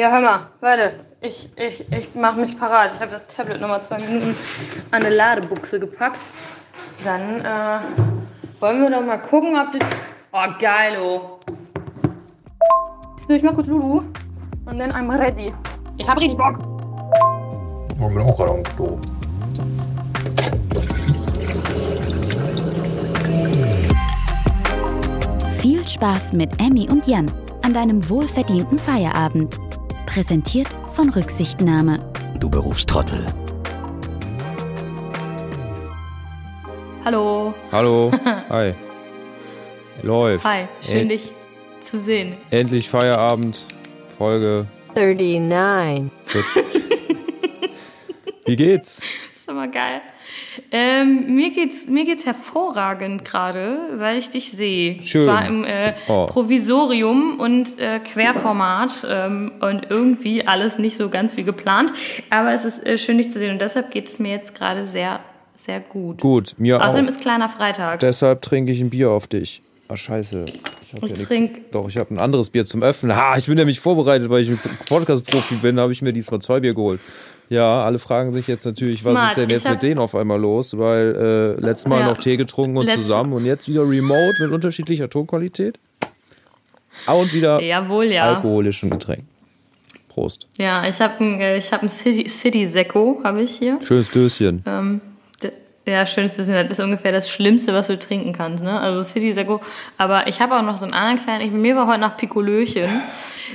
Ja, hör mal, warte. Ich, ich, ich mach mich parat. Ich habe das Tablet nochmal zwei Minuten an eine Ladebuchse gepackt. Dann äh, wollen wir doch mal gucken, ob das. Oh, geil, oh. So, ich mach kurz Lulu. Und dann I'm ready. Ich hab richtig Bock. Ich bin auch gerade am Klo. Viel Spaß mit Emmy und Jan an deinem wohlverdienten Feierabend. Präsentiert von Rücksichtnahme. Du Berufstrottel. Hallo. Hallo. Hi. Läuft. Hi, schön En- dich zu sehen. Endlich Feierabend. Folge 39. 40. Wie geht's? Das ist immer geil. Ähm, mir geht's mir geht's hervorragend gerade, weil ich dich sehe. Schön. Zwar im äh, Oh. Provisorium und äh, Querformat ähm, und irgendwie alles nicht so ganz wie geplant. Aber es ist äh, schön, dich zu sehen und deshalb geht es mir jetzt gerade sehr, sehr gut. Gut, mir Außerdem auch. ist kleiner Freitag. Deshalb trinke ich ein Bier auf dich. Ah, scheiße. Ich, hab Ich ja nix- trink- Doch, ich habe ein anderes Bier zum Öffnen. Ha, ich bin nämlich vorbereitet, weil ich ein Podcast-Profi bin, habe ich mir diesmal zwei Bier geholt. Ja, alle fragen sich jetzt natürlich, was Smart. ist denn jetzt hab- mit denen auf einmal los? Weil äh, letztes Mal Ja. noch Tee getrunken und Letzt- zusammen und jetzt wieder remote mit unterschiedlicher Tonqualität. Ah, und wieder Jawohl, ja. alkoholischen Getränk. Prost. Ja, ich habe ein, äh, ich hab ein City, City Secco, habe ich hier. Schönes Döschen. Ähm, ja, schönes Wissen, das ist ungefähr das Schlimmste, was du trinken kannst, ne? Also City Secco. Aber ich habe auch noch so einen anderen kleinen, ich, mir war heute nach Pikolöchen.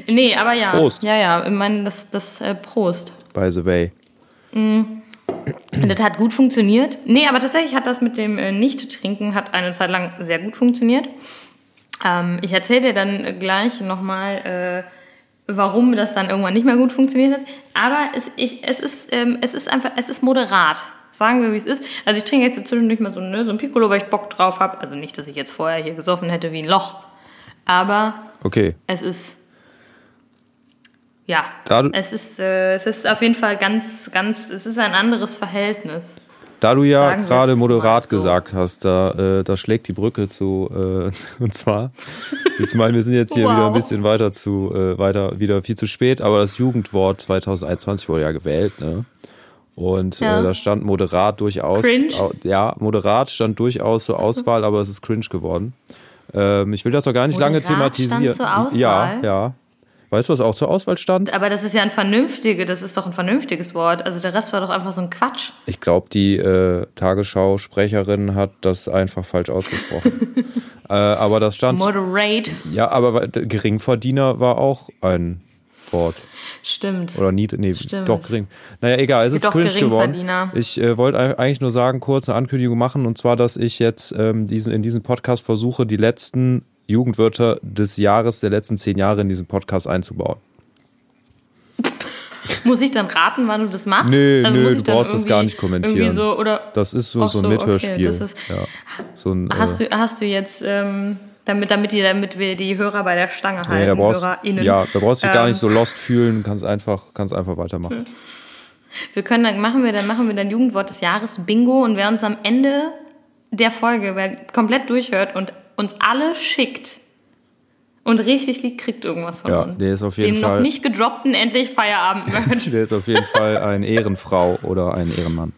Nee, aber ja. Prost. Ja, ja, ich meine, das, das äh, Prost. By the way. Und das hat gut funktioniert. Nee, aber tatsächlich hat das mit dem äh, Nicht-Trinken hat eine Zeit lang sehr gut funktioniert. Ähm, ich erzähle dir dann gleich nochmal, äh, warum das dann irgendwann nicht mehr gut funktioniert hat. Aber es, ich, es, ist, ähm, es ist einfach, es ist moderat. Sagen wir, wie es ist. Also ich trinke jetzt zwischendurch mal so, ne, so ein Piccolo, weil ich Bock drauf habe. Also nicht, dass ich jetzt vorher hier gesoffen hätte wie ein Loch. Aber Okay. es ist. Ja, Da es ist, äh, es ist auf jeden Fall ganz, ganz, es ist ein anderes Verhältnis. Da du ja gerade moderat so. gesagt hast, da, äh, da schlägt die Brücke zu, äh, und zwar, ich meine, wir sind jetzt hier Wow. wieder ein bisschen weiter zu, äh, weiter, wieder viel zu spät, aber das Jugendwort 2021 wurde ja gewählt, ne? Und Ja. äh, da stand moderat durchaus, Cringe? au, ja, moderat stand durchaus zur Auswahl, aber es ist cringe geworden. Ähm, ich will das doch gar nicht lange Moderat stand thematisieren. zur Auswahl? Ja, ja. Weißt du, was auch zur Auswahl stand? Aber das ist ja ein vernünftiges, das ist doch ein vernünftiges Wort. Also der Rest war doch einfach so ein Quatsch. Ich glaube, die äh, Tagesschau-Sprecherin hat das einfach falsch ausgesprochen. äh, aber das stand. Moderate. Ja, aber Geringverdiener war auch ein Wort. Stimmt. Oder nie, nee, Stimmt. doch gering. Naja, egal, es ist Doch, cringe geworden. Ich äh, wollte ei- eigentlich nur sagen, kurz eine Ankündigung machen, und zwar, dass ich jetzt ähm, diesen, in diesem Podcast versuche, die letzten Jugendwörter des Jahres, der letzten zehn Jahre in diesen Podcast einzubauen. Muss ich dann raten, wann du das machst? Nö, Also nö, du brauchst das gar nicht kommentieren. So, oder Das ist so, so ein so, okay, Mithörspiel. das ist- ja. so ein, hast, äh, du, hast du jetzt, ähm, damit, damit, die, damit wir die Hörer bei der Stange halten, Nee, da brauchst, HörerInnen. ja, da brauchst du dich gar Ähm, nicht so lost fühlen, kannst einfach, kannst einfach weitermachen. Wir können dann machen wir dann machen wir dann Jugendwort des Jahres Bingo und wer uns am Ende der Folge wer komplett durchhört und uns alle schickt und richtig liegt, kriegt irgendwas von Ja, uns. der ist auf jeden Den Fall- noch nicht gedroppten endlich Feierabend Der ist auf jeden Fall eine Ehrenfrau oder ein Ehrenmann.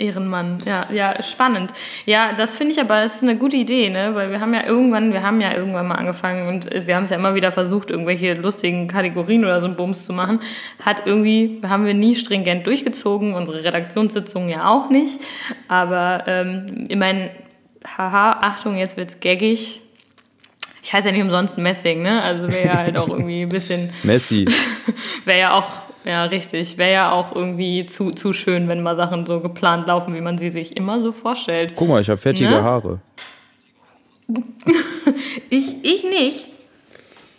Ehrenmann, ja, ja, spannend. Ja, das finde ich aber, das ist eine gute Idee, ne? Weil wir haben ja irgendwann, wir haben ja irgendwann mal angefangen und wir haben es ja immer wieder versucht, irgendwelche lustigen Kategorien oder so einen Bums zu machen. Hat irgendwie, haben wir nie stringent durchgezogen, unsere Redaktionssitzungen ja auch nicht. Aber ähm, ich meine, haha, Achtung, jetzt wird's gaggig. Ich heiße ja nicht umsonst Messing, ne? Also wäre ja halt auch irgendwie ein bisschen Messi. Wäre ja auch, ja, richtig. Wäre ja auch irgendwie zu, zu schön, wenn mal Sachen so geplant laufen, wie man sie sich immer so vorstellt. Guck mal, ich habe fettige Ne? Haare. Ich, ich nicht.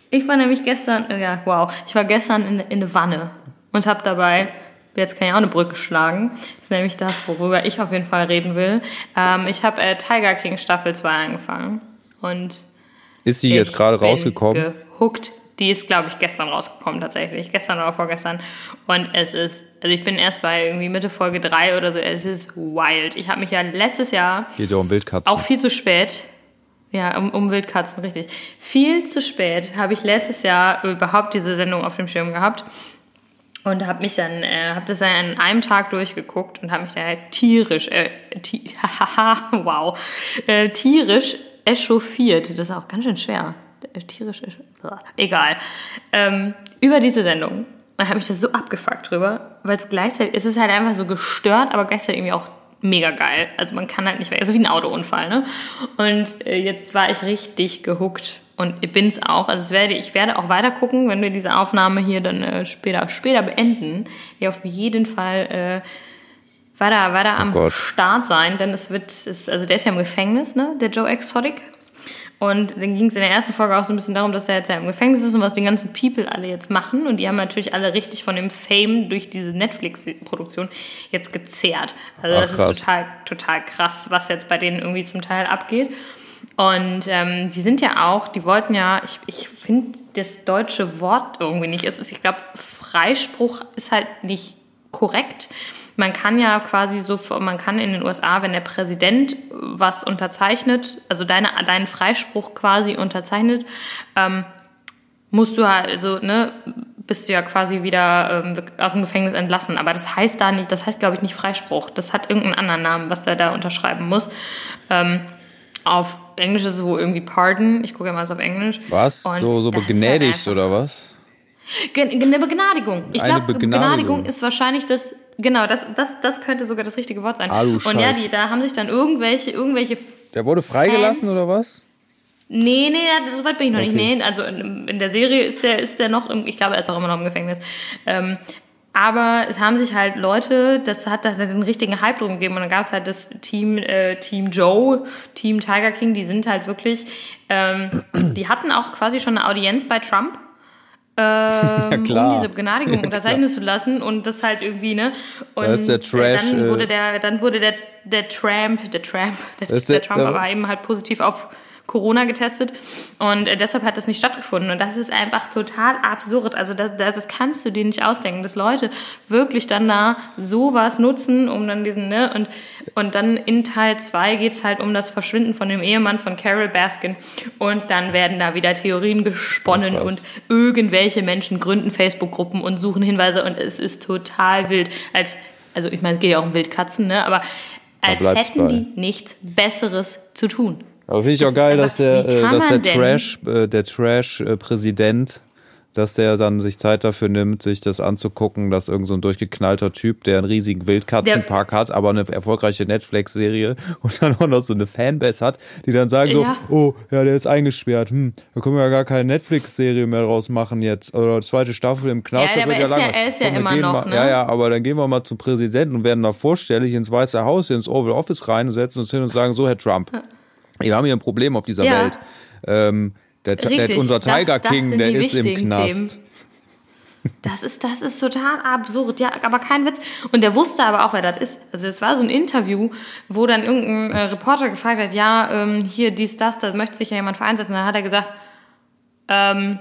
Ich war nämlich gestern, ja, wow, ich war gestern in, in der Wanne und habe dabei, jetzt kann ich auch eine Brücke schlagen, das ist nämlich das, worüber ich auf jeden Fall reden will. Ähm, ich habe äh, Tiger King Staffel 2 angefangen und Ist sie jetzt gerade rausgekommen? Gehuckt. Die ist, glaube ich, gestern rausgekommen tatsächlich. Gestern oder vorgestern. Und es ist, also ich bin erst bei irgendwie Mitte Folge 3 oder so. Es ist wild. Ich habe mich ja letztes Jahr Geht ja um Wildkatzen. auch viel zu spät. Ja, um, um Wildkatzen, richtig. Viel zu spät habe ich letztes Jahr überhaupt diese Sendung auf dem Schirm gehabt und habe mich dann, äh, habe das dann an einem Tag durchgeguckt und habe mich da halt tierisch, äh, ti wow, äh, tierisch echauffiert. Das ist auch ganz schön schwer. Äh, Tierisch, egal. Ähm, über diese Sendung. Da habe ich das so abgefuckt drüber, weil es gleichzeitig, es ist halt einfach so gestört, aber gleichzeitig irgendwie auch mega geil. Also man kann halt nicht weg, also wie ein Autounfall, ne? Und äh, jetzt war ich richtig gehuckt und ich bin's auch. Also werde, ich werde auch weiter gucken, wenn wir diese Aufnahme hier dann äh, später, später beenden. Ja, auf jeden Fall äh, weiter, weiter am Gott. Start sein, denn es wird, es, also der ist ja im Gefängnis, ne? Der Joe Exotic. Und dann ging es in der ersten Folge auch so ein bisschen darum, dass er jetzt ja im Gefängnis ist und was die ganzen People alle jetzt machen. Und die haben natürlich alle richtig von dem Fame durch diese Netflix-Produktion jetzt gezehrt. Also Ach, das krass. ist total, total krass, was jetzt bei denen irgendwie zum Teil abgeht. Und ähm, die sind ja auch, die wollten ja, ich, ich finde das deutsche Wort irgendwie nicht. Es ist, ich glaube, Freispruch ist halt nicht korrekt. Man kann ja quasi so, man kann in den USA, wenn der Präsident was unterzeichnet, also deine, deinen Freispruch quasi unterzeichnet, ähm, musst du halt, also, ne, bist du ja quasi wieder ähm, aus dem Gefängnis entlassen. Aber das heißt da nicht, das heißt, glaube ich, nicht Freispruch. Das hat irgendeinen anderen Namen, was der da unterschreiben muss. Ähm, auf Englisch ist es wohl irgendwie Pardon. Ich gucke ja mal so auf Englisch. Was? Und so so begnädigt halt oder was? Gen- Eine Begnadigung. Ich glaube, Begnadigung. Begnadigung ist wahrscheinlich das, genau, das, das, das könnte sogar das richtige Wort sein. Ah, du Und ja, die, da haben sich dann irgendwelche, irgendwelche Der wurde freigelassen oder was? Nee, nee, so weit bin ich noch nicht. Okay. Nee, also in, in der Serie ist der, ist der noch, im, ich glaube, er ist auch immer noch im Gefängnis. Ähm, aber es haben sich halt Leute, das hat da den richtigen Hype drum gegeben und dann gab es halt das Team, äh, Team Joe, Team Tiger King, die sind halt wirklich, ähm, die hatten auch quasi schon eine Audienz bei Trump. Ähm, klar. um diese Begnadigung Ja, unterzeichnen zu lassen und das halt irgendwie, ne? Und Da ist der Trash, äh, dann wurde äh, der, dann wurde der, der Tramp, der Tramp, der, der, der- Trump der- aber eben halt positiv auf Corona getestet und äh, deshalb hat das nicht stattgefunden und das ist einfach total absurd. Also das, das, kannst du dir nicht ausdenken, dass Leute wirklich dann da sowas nutzen, um dann diesen, ne, und, und dann in Teil 2 geht's halt um das Verschwinden von dem Ehemann von Carol Baskin und dann werden da wieder Theorien gesponnen krass. und irgendwelche Menschen gründen Facebook-Gruppen und suchen Hinweise und es ist total wild. Als, also ich meine, es geht ja auch um Wildkatzen, ne, aber als hätten bei. die nichts Besseres zu tun. Aber finde ich Das auch geil, einfach- dass der, äh, dass der man denn- Trash, äh, der Trash-Präsident, dass der dann sich Zeit dafür nimmt, sich das anzugucken, dass irgend so ein durchgeknallter Typ, der einen riesigen Wildkatzenpark hat, aber eine erfolgreiche Netflix-Serie und dann auch noch so eine Fanbase hat, die dann sagen so, Ja. oh, ja, der ist eingesperrt, hm, da können wir ja gar keine Netflix-Serie mehr draus machen jetzt, oder zweite Staffel im Knast. Ja, da aber wird ja- langweilig. er ist ja Komm, immer noch, mal, ne? Ja, ja, aber dann gehen wir mal zum Präsidenten und werden da vorstellig ins Weiße Haus, ins Oval Office rein und setzen uns hin und sagen, so, Herr Trump, wir haben hier ein Problem auf dieser Ja. Welt. Ähm, der, der, unser das- Tiger das King, sind der ist im Knast. Themen. Das ist, das ist total absurd, ja, aber kein Witz. Und der wusste aber auch, wer das ist. Also es war so ein Interview, wo dann irgendein äh, Reporter gefragt hat, ja, ähm, hier dies, das, da möchte sich ja jemand für einsetzen. Und dann hat er gesagt, ähm,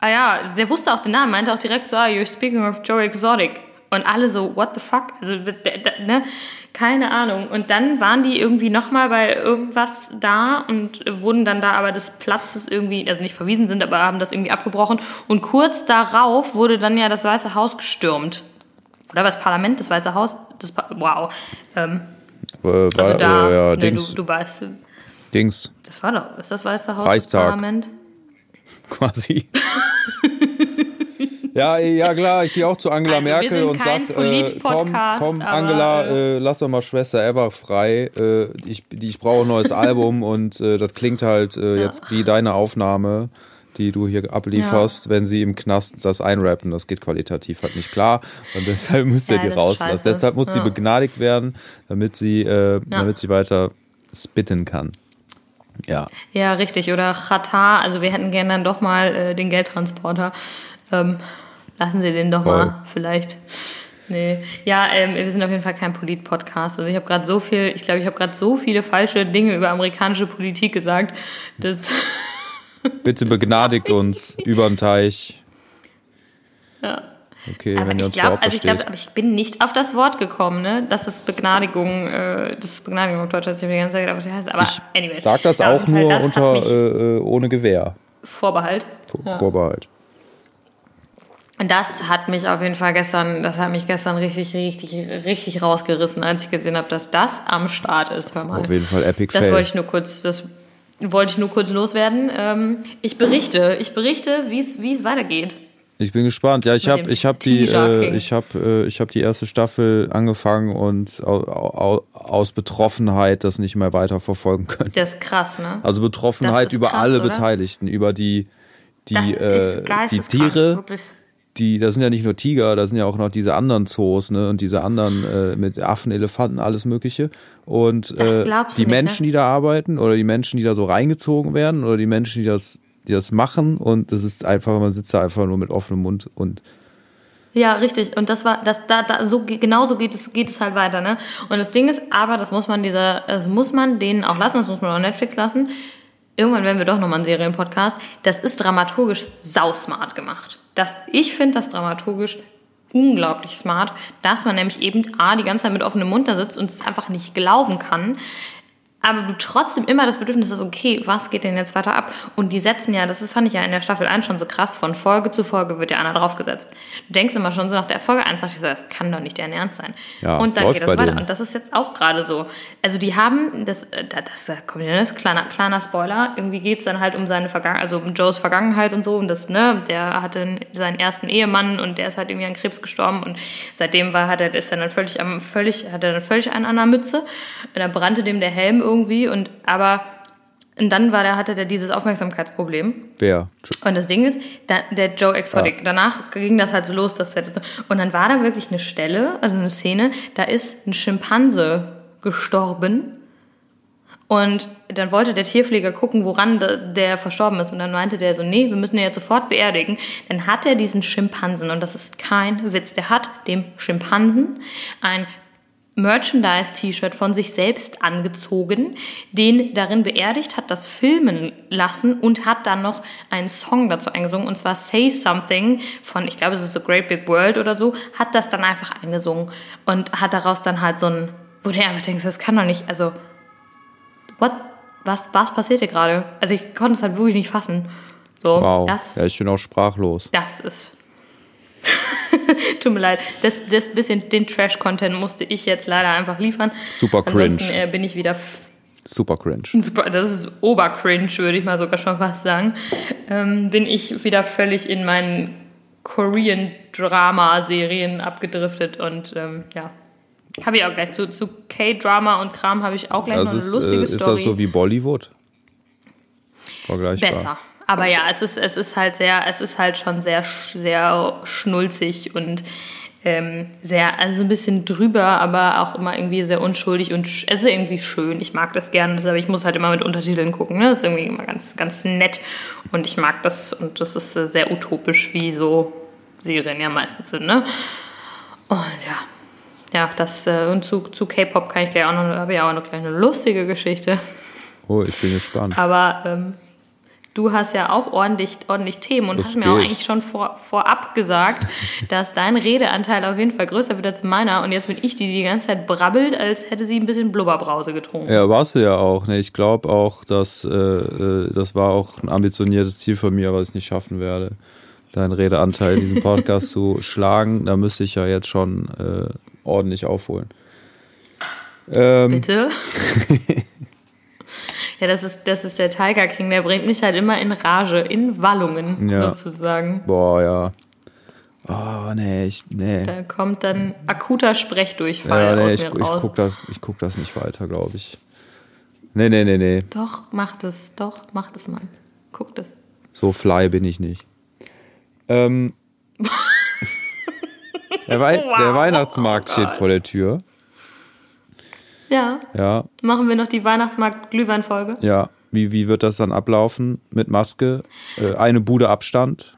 ah ja, der wusste auch den Namen, meinte auch direkt so, ah, you're speaking of Joe Exotic. Und alle so, what the fuck? Also, ne? Keine Ahnung. Und dann waren die irgendwie nochmal bei irgendwas da und wurden dann da aber des Platzes irgendwie, also nicht verwiesen sind, aber haben das irgendwie abgebrochen. Und kurz darauf wurde dann ja das Weiße Haus gestürmt. Oder was Parlament, das Weiße Haus? Das, Pa- wow. Ähm, Äh, war, also da, äh, ja, ne, Dings, du, du weißt, Dings, das war doch, ist das Weiße Haus Reichstag. das Parlament? quasi. ja, ja, klar, ich gehe auch zu Angela Also, Merkel und kein sag, äh, komm, komm, Angela, äh, äh, lass doch mal Schwester Eva frei. Äh, ich ich brauche ein neues Album und äh, das klingt halt äh, jetzt wie deine Aufnahme, die du hier ablieferst, wenn sie im Knast das einrappen. Das geht qualitativ halt nicht klar und deshalb müsst ihr Ja, die rauslassen. Deshalb muss sie Ja. begnadigt werden, damit sie, äh, damit sie weiter spitten kann. Ja. Ja, richtig. Oder Qatar, also wir hätten gerne dann doch mal äh, den Geldtransporter. Ähm, lassen Sie den doch Voll. mal, vielleicht. Nee. Ja, ähm, wir sind auf jeden Fall kein Polit-Podcast. Also ich habe gerade so viel, ich glaube, ich habe gerade so viele falsche Dinge über amerikanische Politik gesagt, dass Bitte begnadigt uns über den Teich. ja. Okay, Aber wenn ihr ich uns glaube, überhaupt also ich glaube, aber ich bin nicht auf das Wort gekommen, ne? Das ist Begnadigung, äh, das ist Begnadigung auf Deutsch, hat mir die ganze Zeit gedacht, was das heißt. Aber ich anyway. sag das auch nur das hat unter äh, äh, ohne Gewehr. Vorbehalt. Vor- Ja. Vorbehalt. Und das hat mich auf jeden Fall gestern, das hat mich gestern richtig, richtig, richtig rausgerissen, als ich gesehen habe, dass das am Start ist. Hör mal. Auf jeden Fall Epic Das Fail. wollte ich nur kurz, das wollte ich nur kurz loswerden. Ähm, ich berichte, ich berichte, wie es wie es weitergeht. Ich bin gespannt. Ja, ich habe ich hab die äh, King. ich habe äh, ich habe die erste Staffel angefangen und au, au, aus Betroffenheit das nicht mehr weiter verfolgen können. Das ist krass, ne? Also Betroffenheit über krass, alle oder? Beteiligten, über die die äh, die Tiere. Die das sind ja nicht nur Tiger, das sind ja auch noch diese anderen Zoos, ne, und diese anderen äh, mit Affen, Elefanten, alles mögliche und äh, die nicht, ne? Menschen, die da arbeiten oder die Menschen, die da so reingezogen werden oder die Menschen, die das die das machen und das ist einfach man sitzt da einfach nur mit offenem Mund und Ja, richtig. Und das war, das, da, da, so, ge- genau so geht es, geht es halt weiter, ne? Und das Ding ist, aber, das muss man dieser, das muss man denen auch lassen, das muss man auch Netflix lassen. Irgendwann werden wir doch nochmal einen Serienpodcast. Das ist dramaturgisch sausmart gemacht. Das, ich finde das dramaturgisch unglaublich smart, dass man nämlich eben A, die ganze Zeit mit offenem Mund da sitzt und es einfach nicht glauben kann. Aber du trotzdem immer das Bedürfnis hast, okay, was geht denn jetzt weiter ab? Und die setzen ja, das fand ich ja in der Staffel 1 schon so krass, von Folge zu Folge wird ja einer draufgesetzt. Du denkst immer schon so nach der Folge 1, dachte ich so, das kann doch nicht deren Ernst sein. Ja, und dann geht das weiter. denen. Und das ist jetzt auch gerade so. Also die haben, das, äh, das, das da kommt ja, ne, kleiner, kleiner Spoiler, irgendwie geht es dann halt um seine Vergangenheit, also um Joes Vergangenheit und so. Und das, ne, der hatte seinen ersten Ehemann und der ist halt irgendwie an Krebs gestorben und seitdem war, hat er, ist er dann völlig am, völlig, hat er dann völlig an der Mütze. Und dann brannte dem der Helm irgendwie und, aber, und dann war der, hatte der dieses Aufmerksamkeitsproblem. wer Und das Ding ist, da, der Joe Exotic, danach ging das halt so los, dass der das und dann war da wirklich eine Stelle, also eine Szene, da ist ein Schimpanse gestorben und dann wollte der Tierpfleger gucken, woran der, der verstorben ist und dann meinte der so, nee, wir müssen den jetzt sofort beerdigen. Dann hat er diesen Schimpansen und das ist kein Witz, der hat dem Schimpansen ein Merchandise-T-Shirt von sich selbst angezogen, den darin beerdigt hat, das filmen lassen und hat dann noch einen Song dazu eingesungen und zwar Say Something von, ich glaube, es ist The Great Big World oder so, hat das dann einfach eingesungen und hat daraus dann halt so ein, wo du einfach denkst, das kann doch nicht, also, what, was, was passiert hier gerade? Also ich konnte es halt wirklich nicht fassen. So, wow das, ja ich bin auch sprachlos das ist. Tut mir leid. Das, das bisschen, den Trash-Content musste ich jetzt leider einfach liefern. Super cringe. Ansonsten äh, bin ich wieder super cringe super, das ist obercringe, würde ich mal sogar schon fast sagen. Ähm, bin ich wieder völlig in meinen Korean-Drama-Serien abgedriftet und ähm, ja. Habe ich auch gleich zu, zu K-Drama und Kram habe ich auch gleich also noch ist, eine lustige äh, ist Story. das so wie Bollywood vergleichbar Besser. Aber ja, es ist, es ist halt sehr, es ist halt schon sehr, sehr schnulzig und ähm, sehr, also ein bisschen drüber, aber auch immer irgendwie sehr unschuldig und es ist irgendwie schön. Ich mag das gerne, aber ich muss halt immer mit Untertiteln gucken. Ne? Das ist irgendwie immer ganz, ganz nett und ich mag das und das ist sehr utopisch, wie so Serien ja meistens sind. Ne? Und ja. Ja, das äh, und zu, zu K-Pop kann ich gleich auch noch, habe ich auch noch gleich eine lustige Geschichte. oh ich bin gespannt Aber ähm, du hast ja auch ordentlich, ordentlich Themen und Das hast mir auch eigentlich schon vor, vorab gesagt, dass dein Redeanteil auf jeden Fall größer wird als meiner. Und jetzt bin ich die, die die ganze Zeit brabbelt, als hätte sie ein bisschen Blubberbrause getrunken. Ja, warst du ja auch. Ne? Ich glaube auch, dass äh, äh, das war auch ein ambitioniertes Ziel von mir, was ich nicht schaffen werde, deinen Redeanteil in diesem Podcast zu schlagen. Da müsste ich ja jetzt schon äh, ordentlich aufholen. Ähm, Bitte? ja, das ist, das ist der Tiger King. Der bringt mich halt immer in Rage, in Wallungen Ja. sozusagen. boah, ja. Oh, nee, ich, nee. Da kommt dann akuter Sprechdurchfall Ja, nee, aus ich, mir ich raus. guck das, ich guck das nicht weiter, glaube ich. Nee, nee, nee, nee. Doch, mach das. Doch, mach das mal. Guck das. So fly bin ich nicht. Ähm, der, Wei der Weihnachtsmarkt steht vor der Tür. Ja, Ja, machen wir noch die Weihnachtsmarkt-Glühwein-Folge. ja. Wie, wie wird das dann ablaufen? Mit Maske? Äh, eine Bude Abstand?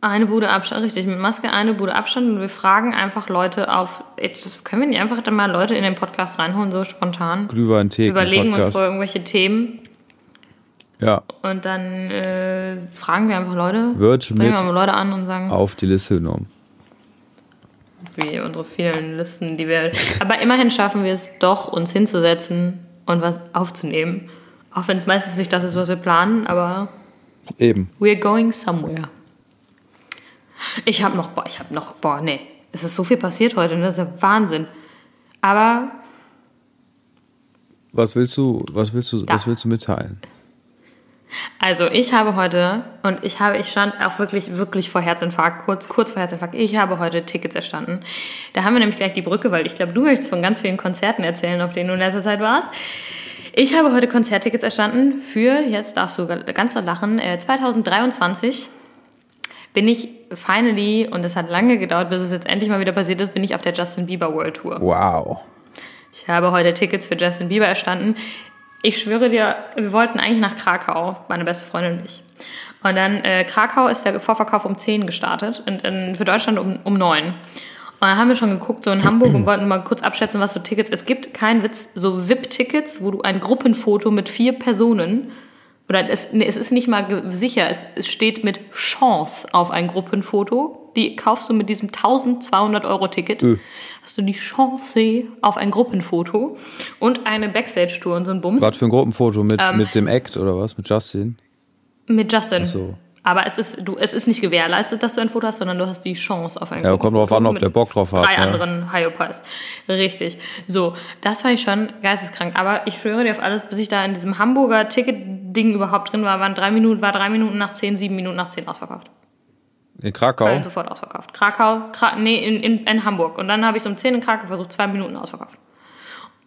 Eine Bude Abstand, richtig, mit Maske eine Bude Abstand und wir fragen einfach Leute auf, jetzt können wir nicht einfach dann mal Leute in den Podcast reinholen, so spontan. Glühwein, Theke, Überlegen uns Podcast. vorher irgendwelche Themen. Ja, Und dann äh, fragen wir einfach Leute, wird mit wir Leute an und sagen, auf die Liste genommen. Wie unsere vielen Listen, die wir. Aber immerhin schaffen wir es doch, uns hinzusetzen und was aufzunehmen. Auch wenn es meistens nicht das ist, was wir planen, aber Eben. we're going somewhere. Ich habe noch, boah, ich habe noch, boah, nee. Es ist so viel passiert heute, ne? das ist ja Wahnsinn. Aber Was willst du, was willst du, Da. was willst du mitteilen? Also ich habe heute, und ich habe, ich stand auch wirklich, wirklich vor Herzinfarkt, kurz, kurz vor Herzinfarkt, ich habe heute Tickets erstanden. Da haben wir nämlich gleich die Brücke, weil ich glaube, du möchtest von ganz vielen Konzerten erzählen, auf denen du in letzter Zeit warst. Ich habe heute Konzerttickets erstanden für, jetzt darfst du ganz laut lachen, äh, 2023 bin ich finally, und es hat lange gedauert, bis es jetzt endlich mal wieder passiert ist, bin ich auf der Justin Bieber World Tour. Wow. Ich habe heute Tickets für Justin Bieber erstanden. Ich schwöre dir, wir wollten eigentlich nach Krakau, meine beste Freundin und ich. Und dann äh, Krakau ist der Vorverkauf um 10 gestartet und in, für Deutschland um, um 9. Und dann haben wir schon geguckt, so in Hamburg und wollten mal kurz abschätzen, was für Tickets. Es gibt kein Witz, so VIP-Tickets, wo du ein Gruppenfoto mit vier Personen oder es, nee, es ist nicht mal sicher, es, es steht mit Chance auf ein Gruppenfoto. Die kaufst du mit diesem 1200 Euro Ticket. Ö. Hast du die Chance auf ein Gruppenfoto und eine Backstage-Tour und so ein Bums Was für ein Gruppenfoto mit, Ähm. mit dem Act oder was? Mit Justin? mit Justin. Ach so. Aber es ist, du, es ist nicht gewährleistet, dass du ein Foto hast, sondern du hast die Chance auf ein Ja, kommt drauf an, ob der Bock drauf hat, Drei ne? anderen Hyopies. Richtig. So, das war ich schon geisteskrank. Aber ich schwöre dir auf alles, bis ich da in diesem Hamburger Ticket-Ding überhaupt drin war, waren drei Minuten, war drei Minuten nach zehn, sieben Minuten nach zehn ausverkauft. In Krakau? Köln sofort ausverkauft. Krakau, Kra nee, in, in, in Hamburg. Und dann habe ich es um 10 in Krakau versucht, zwei Minuten ausverkauft.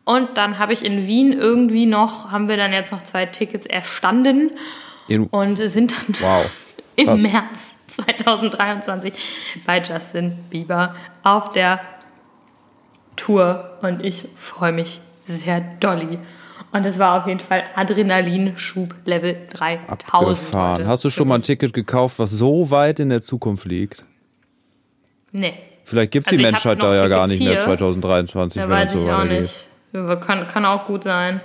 Und dann habe ich in Wien irgendwie noch, haben wir dann jetzt noch zwei Tickets erstanden In, und sind dann wow. Im krass. März 2023 bei Justin Bieber auf der Tour. Und ich freue mich sehr dolly. Und es war auf jeden Fall Adrenalinschub Level 3000. Abgefahren. heute. Hast du schon mal ein Ticket gekauft, was so weit in der Zukunft liegt? Nee. Vielleicht gibt es Also die Menschheit da ja gar nicht mehr hier. 2023, Ja, wenn weiß ich auch weitergeht. nicht. Kann, kann auch gut sein.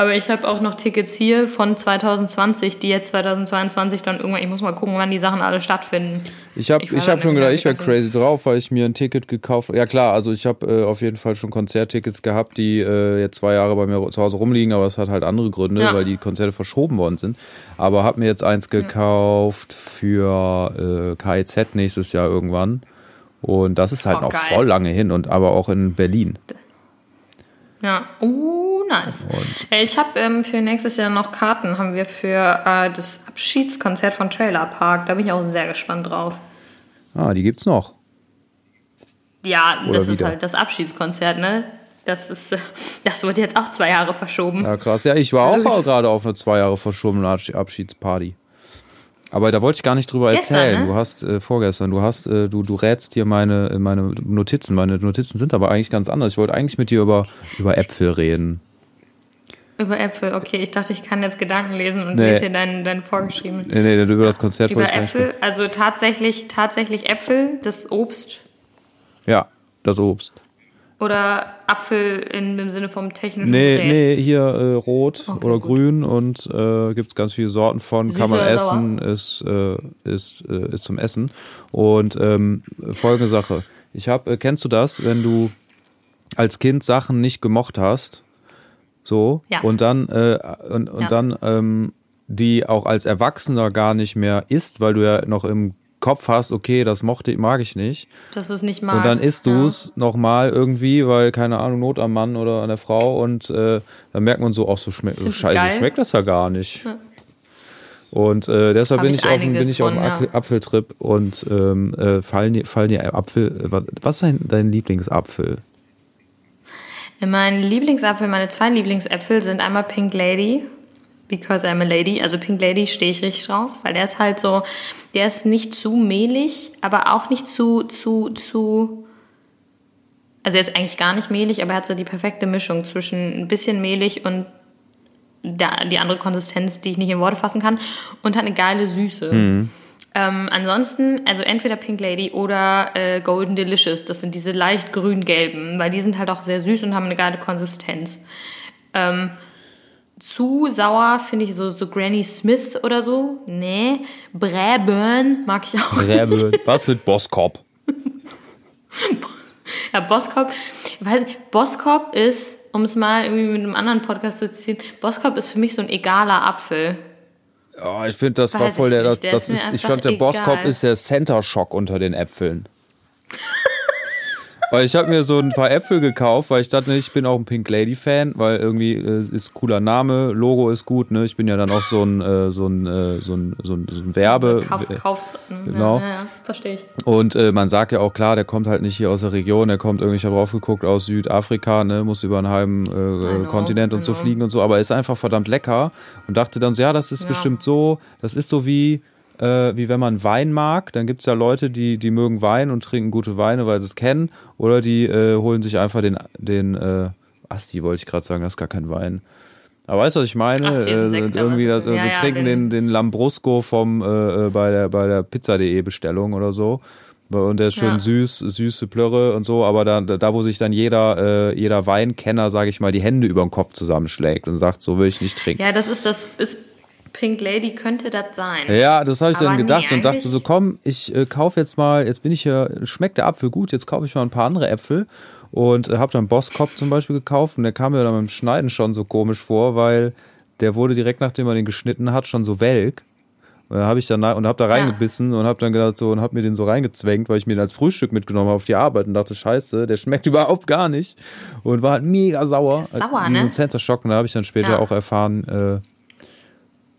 Aber ich habe auch noch Tickets hier von 2020, die jetzt 2022 dann irgendwann, ich muss mal gucken, wann die Sachen alle stattfinden. Ich habe Ich ich hab schon gedacht, ich wäre Jahr 2000. crazy drauf, weil ich mir ein Ticket gekauft Ja klar, also ich habe äh, auf jeden Fall schon Konzerttickets gehabt, die äh, jetzt zwei Jahre bei mir zu Hause rumliegen, aber es hat halt andere Gründe, Ja. weil die Konzerte verschoben worden sind. Aber habe mir jetzt eins gekauft für äh, KIZ nächstes Jahr irgendwann. Und das ist halt Oh, noch geil. voll lange hin und aber auch in Berlin. Ja, uh, nice. Äh, Ich habe ähm, für nächstes Jahr noch Karten, haben wir für äh, das Abschiedskonzert von Trailer Park. Da bin ich auch sehr gespannt drauf. Ah, die gibt's noch. Ja, Oder das ist wieder. halt das Abschiedskonzert, ne? Das ist, äh, das wird jetzt auch zwei Jahre verschoben. Ja, krass. Ja, ich war auch ich- gerade auf einer zwei Jahre verschobenen Abschied- Abschiedsparty. Aber da wollte ich gar nicht drüber Gestern, erzählen. ne? Du hast äh, vorgestern, du hast, äh, du, du rätst hier meine, meine Notizen. Meine Notizen sind aber eigentlich ganz anders. Ich wollte eigentlich mit dir über, über Äpfel reden. Über Äpfel, okay. Ich dachte, ich kann jetzt Gedanken lesen und Nee. lese hier deinen, deinen vorgeschriebenen. Nee, nee, über das Konzert Über Äpfel, also tatsächlich, tatsächlich Äpfel, das Obst. Ja, das Obst. Oder Apfel in dem Sinne vom technischen Nee, Gerät? nee, hier äh, rot Okay, oder gut. grün und äh, gibt's ganz viele Sorten von, kann Süß man essen, ist, äh, ist, äh, ist zum Essen. Und ähm, folgende Sache. Ich habe, äh, kennst du das, wenn du als Kind Sachen nicht gemocht hast, so, Ja. und dann, äh, und, und Ja. dann ähm, die auch als Erwachsener gar nicht mehr isst, weil du ja noch im Kopf hast, okay, das mochte, mag ich nicht. Dass du es nicht magst. Und dann isst ja. du es nochmal irgendwie, weil, keine Ahnung, Not am Mann oder an der Frau und äh, dann merkt man so, ach, so, Findest du scheiße geil? schmeckt das ja gar nicht. Und äh, deshalb Hab bin ich auf, dem- bin ich auf von, dem ja. Apfel- Apfeltrip und ähm, äh, fallen dir, fallen dir Apfel, äh, was was ist dein, dein Lieblingsapfel? Mein Lieblingsapfel, meine zwei Lieblingsäpfel sind einmal Pink Lady, because I'm a lady. Also Pink Lady stehe ich richtig drauf, weil der ist halt so, der ist nicht zu mehlig, aber auch nicht zu, zu, zu. Also er ist eigentlich gar nicht mehlig, aber er hat so die perfekte Mischung zwischen ein bisschen mehlig und der, die andere Konsistenz, die ich nicht in Worte fassen kann, und hat eine geile Süße. Ähm, ansonsten, also entweder Pink Lady oder äh, Golden Delicious. Das sind diese leicht grün-gelben, weil die sind halt auch sehr süß und haben eine geile Konsistenz. Ähm, zu sauer finde ich so, so Granny Smith oder so. Nee. Braeburn mag ich auch nicht. Räbe. Was mit Boskop? Ja, Boskop, weil Boskop ist, um es mal irgendwie mit einem anderen Podcast zu ziehen, Boskop ist für mich so ein egaler Apfel. Oh, ich finde, das war Weiß voll ich der, das, nicht, der das ist ist, ich fand, der Boskop egal. ist der Center Shock unter den Äpfeln. weil ich habe mir so ein paar Äpfel gekauft, weil ich dachte, ich bin auch ein Pink Lady Fan, weil irgendwie äh, ist cooler Name, Logo ist gut, ne? Ich bin ja dann auch so ein äh, so ein äh, so ein so ein, so ein Werbe Kaufst, kaufst. genau. Ja, ja, verstehe ich. und äh, man sagt ja auch klar, der kommt halt nicht hier aus der Region, der kommt irgendwie, ich habe drauf geguckt, aus Südafrika, ne, muss über einen halben äh, know, Kontinent und I so fliegen und so, aber ist einfach verdammt lecker und dachte dann so, ja, das ist Ja. bestimmt so, das ist so wie äh, wie wenn man Wein mag, dann gibt's ja Leute, die die mögen Wein und trinken gute Weine, weil sie es kennen, oder die äh, holen sich einfach den den äh, Asti wollte ich gerade sagen, das ist gar kein Wein. Aber weißt du, was ich meine? Ein Äh, irgendwie das, äh, ja, wir ja, trinken den, den- den Lambrusco vom äh, äh, bei der bei der Pizza.de Bestellung oder so. Und der ist schön Ja. süß, süße Plörre und so, aber da, da wo sich dann jeder, äh, jeder Weinkenner, sage ich mal, die Hände über den Kopf zusammenschlägt und sagt, so will ich nicht trinken. Ja, das ist das ist Pink Lady könnte das sein. Ja, das habe ich dann Aber nee, gedacht und dachte so, komm, ich äh, kaufe jetzt mal, jetzt bin ich ja, schmeckt der Apfel gut, jetzt kaufe ich mal ein paar andere Äpfel und äh, habe dann Bosskopf zum Beispiel gekauft und der kam mir dann beim Schneiden schon so komisch vor, weil der wurde direkt nachdem man den geschnitten hat schon so welk. Und dann habe ich dann und habe da reingebissen und habe dann gedacht so und habe mir den so reingezwängt, weil ich mir den als Frühstück mitgenommen habe auf die Arbeit und dachte Scheiße, der schmeckt überhaupt gar nicht und war halt mega sauer. Sauer, ne? ein Center Shock und da habe ich dann später Ja. auch erfahren äh,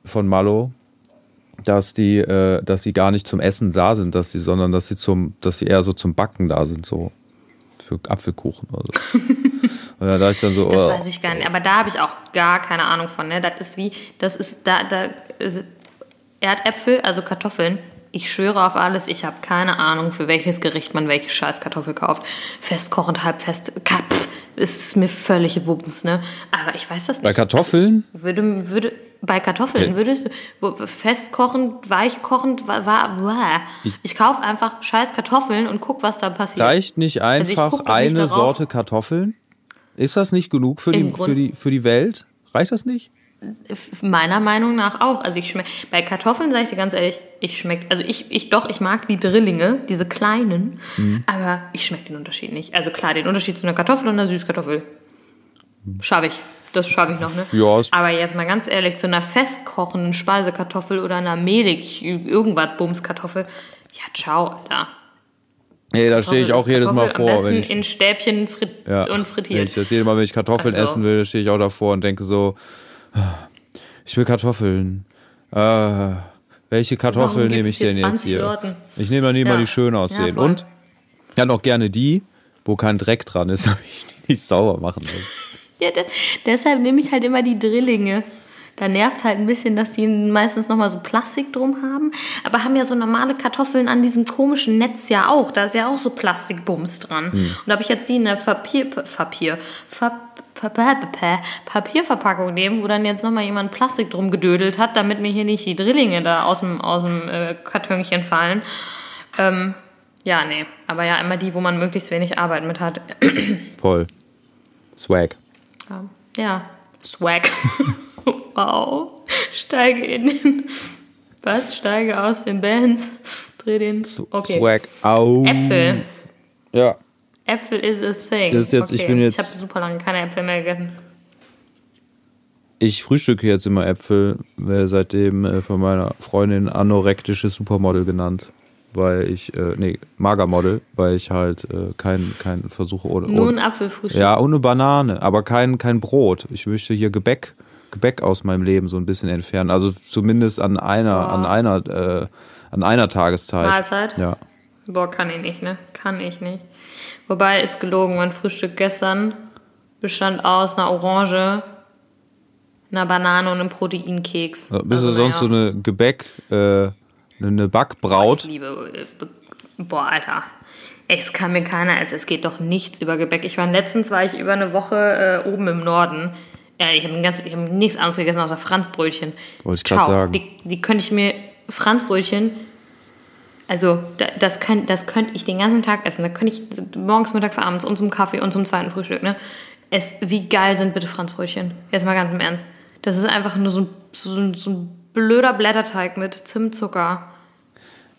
von Mallo, dass die, äh, dass sie gar nicht zum Essen da sind, dass sie, sondern dass sie zum, dass sie eher so zum Backen da sind, so für Apfelkuchen oder so. und da dachte ich dann so, Das oh, weiß ich gar nicht. Aber da habe ich auch gar keine Ahnung von. Ne? Das ist wie, das ist da, da ist Erdäpfel, also Kartoffeln. Ich schwöre auf alles, ich habe keine Ahnung, für welches Gericht man welche scheiß Kartoffel kauft. Festkochend, halbfest, kapf, ist mir völlig Wumms, ne? Aber ich weiß das nicht. bei Kartoffeln? Würde, würde, bei Kartoffeln würdest du, festkochend, weichkochend, war, war. Ich- Ich, kaufe einfach scheiß Kartoffeln und guck, was da passiert. Reicht nicht Also einfach nicht eine darauf. Sorte Kartoffeln? Ist das nicht genug für die, für, die, für die Welt? Reicht das nicht? Meiner Meinung nach auch. Also ich schmeck, bei Kartoffeln sage ich dir ganz ehrlich, ich schmeck, also ich, ich doch, ich mag die Drillinge, diese kleinen, Mhm. aber ich schmeck den Unterschied nicht. Also klar, den Unterschied zu einer Kartoffel und einer Süßkartoffel schaffe ich. Das schaffe ich noch, ne? Ja, Aber jetzt mal ganz ehrlich, zu einer festkochenden Speisekartoffel oder einer mehlig irgendwas Bumskartoffel, ja, ciao, Alter. Ey, da stehe ich auch Kartoffel- jedes Mal Kartoffel am vor, wenn ich, in Stäbchen frit ja, und wenn frittiert. ich das jedes Mal, wenn ich Kartoffeln Also- essen will, stehe ich auch davor und denke so, ah, ich will Kartoffeln. Ah, welche Kartoffeln nehme ich denn jetzt 20 hier? Sorten? Ich nehme nie mal Ja. die schön Ja, aussehen. voll. und dann auch gerne die, wo kein Dreck dran ist, damit ich die nicht sauber machen muss. Ja, de deshalb nehme ich halt immer die Drillinge. Da nervt halt ein bisschen, dass die meistens nochmal so Plastik drum haben. Aber haben ja so normale Kartoffeln an diesem komischen Netz ja auch. Da ist ja auch so Plastikbums dran. Hm. Und da habe ich jetzt die in der Papier, Papier, Papier, Papierverpackung nehmen, wo dann jetzt nochmal jemand Plastik drum gedödelt hat, damit mir hier nicht die Drillinge da aus dem, aus dem äh, Kartönchen fallen. Ähm, ja, nee. Aber ja, immer die, wo man möglichst wenig Arbeit mit hat. Voll. Swag. Ja, ja. Swag. wow. Steige in den. Was? Steige aus den Bands. Dreh den. Okay. Swag. Au. Äpfel. Ja. Äpfel is a thing. Das ist jetzt- ich okay. bin jetzt- Ich habe super lange keine Äpfel mehr gegessen. Ich frühstücke jetzt immer Äpfel, werde seitdem äh, von meiner Freundin anorektisches Supermodel genannt. Weil ich, äh, nee, Magermodel, weil ich halt äh, kein, kein versuche ohne. Nur ohne ein Apfelfrühstück. ja, ohne Banane, aber kein, kein Brot. Ich möchte hier Gebäck, Gebäck aus meinem Leben so ein bisschen entfernen. Also zumindest an einer, an einer, äh, an einer Tageszeit. Mahlzeit? Ja. Boah, kann ich nicht, ne? Kann ich nicht. Wobei, ist gelogen. Mein Frühstück gestern bestand aus einer Orange, einer Banane und einem Proteinkeks. Bist Also, du sonst naja. so eine Gebäck, äh, eine Ich Backbraut? liebe. äh, Boah, Alter. Es kann mir keiner, als es geht doch nichts über Gebäck. Ich war letztens war ich über eine Woche äh, oben im Norden. Ja, ich habe ich hab nichts anderes gegessen außer Franzbrötchen. Wollte ich Ciao. sagen. Die, die könnte ich mir Franzbrötchen. Also da, das könnte das könnt ich den ganzen Tag essen. Da könnte ich morgens, mittags, abends und zum Kaffee und zum zweiten Frühstück. Ne? Es, wie geil sind bitte Franzbrötchen? Jetzt mal ganz im Ernst. Das ist einfach nur so ein, so, ein- so ein blöder Blätterteig mit Zimtzucker.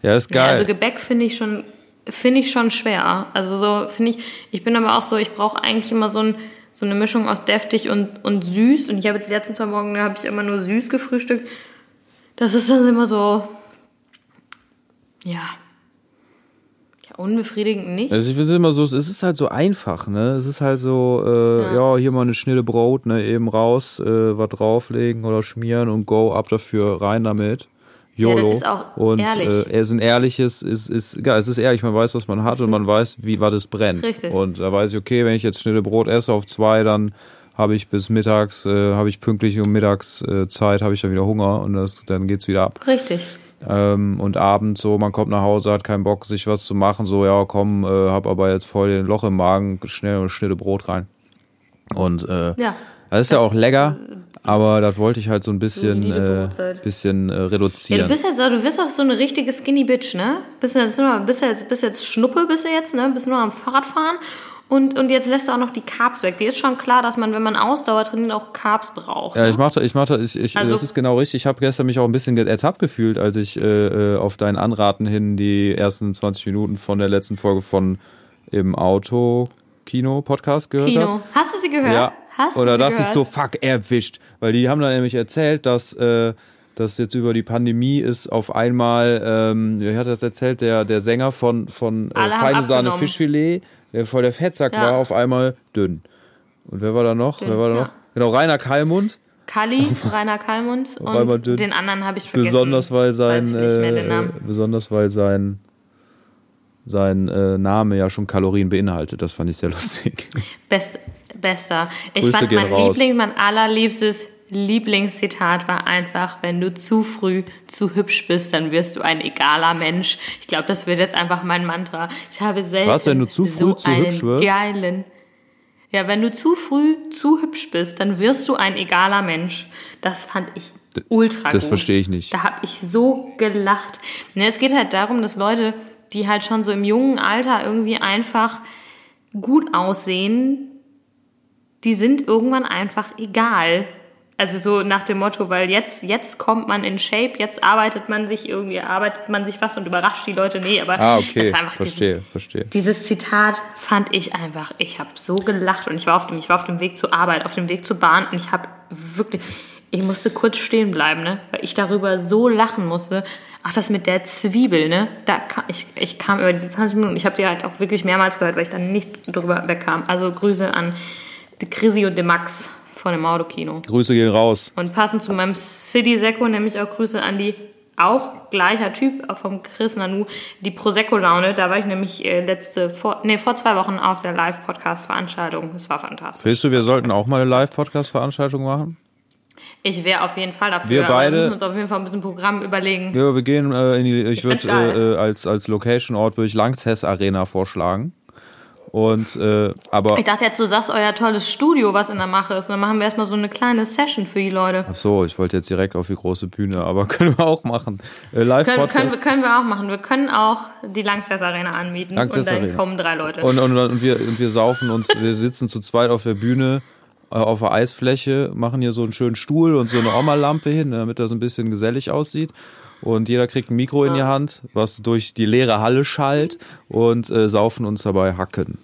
Ja, ist Ja, geil. also Gebäck finde ich schon finde ich schon schwer. Also so finde ich, ich bin aber auch so, ich brauche eigentlich immer so, ein, so eine Mischung aus deftig und, und süß. Und ich habe jetzt die letzten zwei Morgen, da habe ich immer nur süß gefrühstückt. Das ist dann immer so, ja, ja unbefriedigend nicht. Also ich finde es immer so, es ist halt so einfach, ne? Es ist halt so, äh, ja. hier mal eine schnelle Brot, ne? Eben raus, äh, was drauflegen oder schmieren und go, ab dafür, rein damit. Ja, das YOLO. ist auch und ehrlich. Äh, er ist ein ehrliches, ist, ist, ja, es ist ehrlich, man weiß, was man hat und man weiß, wie was es brennt. Richtig. Und da weiß ich, okay, wenn ich jetzt schnelle Brot esse auf zwei, dann habe ich bis mittags, äh, habe ich pünktlich um Mittagszeit, habe ich dann wieder Hunger und das, dann geht's wieder ab. Richtig. Ähm, und abends so, man kommt nach Hause, hat keinen Bock, sich was zu machen, so, ja, komm, äh, hab aber jetzt voll den Loch im Magen, schnell und schnelle Brot rein. Und äh, Ja. das ist ja auch lecker, aber das wollte ich halt so ein bisschen, äh, bisschen äh, Ja, reduzieren. du bist jetzt, du bist auch so eine richtige Skinny Bitch, ne? Bist jetzt nur, bist jetzt, bist jetzt Schnuppe, bist du jetzt, ne? Bist nur am Fahrradfahren und, und jetzt lässt du auch noch die Carbs weg. Dir ist schon klar, dass man, wenn man Ausdauer trainiert, auch Carbs braucht. ja, ne? ich mache, ich mache, ich, ich, Also- das ist genau richtig. Ich habe gestern mich auch ein bisschen ertappt gefühlt, als ich äh, äh, auf dein Anraten hin die ersten 20 Minuten von der letzten Folge von im Auto Kino Podcast gehört habe. Kino. Hast du sie gehört? Ja. Hast du Oder dachte ich gehört? so, fuck, erwischt. Weil die haben dann nämlich erzählt, dass, äh, dass jetzt über die Pandemie ist auf einmal, ähm, wer hat das erzählt, der, der Sänger von, von äh, Feine Sahne. Fischfilet, der voll der Fettsack Ja. war, auf einmal dünn. Und wer war da noch? wer war da ja. noch? Genau, Rainer Kallmund. Kalli, Rainer Kallmund und dünn. den anderen habe ich vergessen. Besonders weil sein, äh, besonders weil sein, sein äh, Name ja schon Kalorien beinhaltet. Das fand ich sehr lustig. Best, bester. Ich Grüße fand mein raus. Liebling, mein allerliebstes Lieblingszitat war einfach, wenn du zu früh zu hübsch bist, dann wirst du ein egaler Mensch. Ich glaube, das wird jetzt einfach mein Mantra. Ich habe selten Was, wenn du zu früh so zu einen hübsch wirst? geilen. Ja, wenn du zu früh zu hübsch bist, dann wirst du ein egaler Mensch. Das fand ich ultra Das gut. verstehe ich nicht. Da habe ich so gelacht. Ne, es geht halt darum, dass Leute, die halt schon so im jungen Alter irgendwie einfach gut aussehen, die sind irgendwann einfach egal. Also so nach dem Motto, weil jetzt, jetzt kommt man in Shape, jetzt arbeitet man sich irgendwie, arbeitet man sich was und überrascht die Leute. Nee, aber Ah, okay, das war einfach verstehe, dieses, verstehe. dieses Zitat fand ich einfach, ich habe so gelacht und ich war auf dem, ich war auf dem Weg zur Arbeit, auf dem Weg zur Bahn und ich habe wirklich, ich musste kurz stehen bleiben, ne, weil ich darüber so lachen musste. Ach, das mit der Zwiebel, ne? Da kam, ich, ich kam über diese 20 Minuten, ich habe die halt auch wirklich mehrmals gehört, weil ich dann nicht drüber wegkam. Also Grüße an die Chrissy und den Max von dem Autokino. Grüße gehen raus. Und passend zu meinem City Secco, nämlich auch Grüße an die auch gleicher Typ vom Chris Nanu, die Prosecco-Laune. Da war ich nämlich äh, letzte, vor, nee, vor zwei Wochen auf der Live-Podcast-Veranstaltung. Das war fantastisch. Willst du, wir sollten auch mal eine Live-Podcast-Veranstaltung machen? Ich wäre auf jeden Fall dafür. Wir beide- wir müssen uns auf jeden Fall ein bisschen Programm überlegen. Ja, wir gehen äh, in die, ich würde find's geil. äh, äh, als, als Location-Ort würde ich Lanxess Arena vorschlagen. Und, äh, aber, Ich dachte jetzt, du sagst euer tolles Studio, was in der Mache ist. Und dann machen wir erstmal so eine kleine Session für die Leute. ach so, ich wollte jetzt direkt auf die große Bühne, aber können wir auch machen. Äh, Können, Live-Podcast. können, wir- können wir auch machen. Wir können auch die Langsess Arena anmieten. Lanxess und dann Arena. kommen drei Leute. Und, und, und, wir, und wir saufen uns, wir sitzen zu zweit auf der Bühne, äh, auf der Eisfläche, machen hier so einen schönen Stuhl und so eine Oma-Lampe hin, damit das ein bisschen gesellig aussieht. Und jeder kriegt ein Mikro in die Hand, was durch die leere Halle schallt und äh, saufen uns dabei Hacken.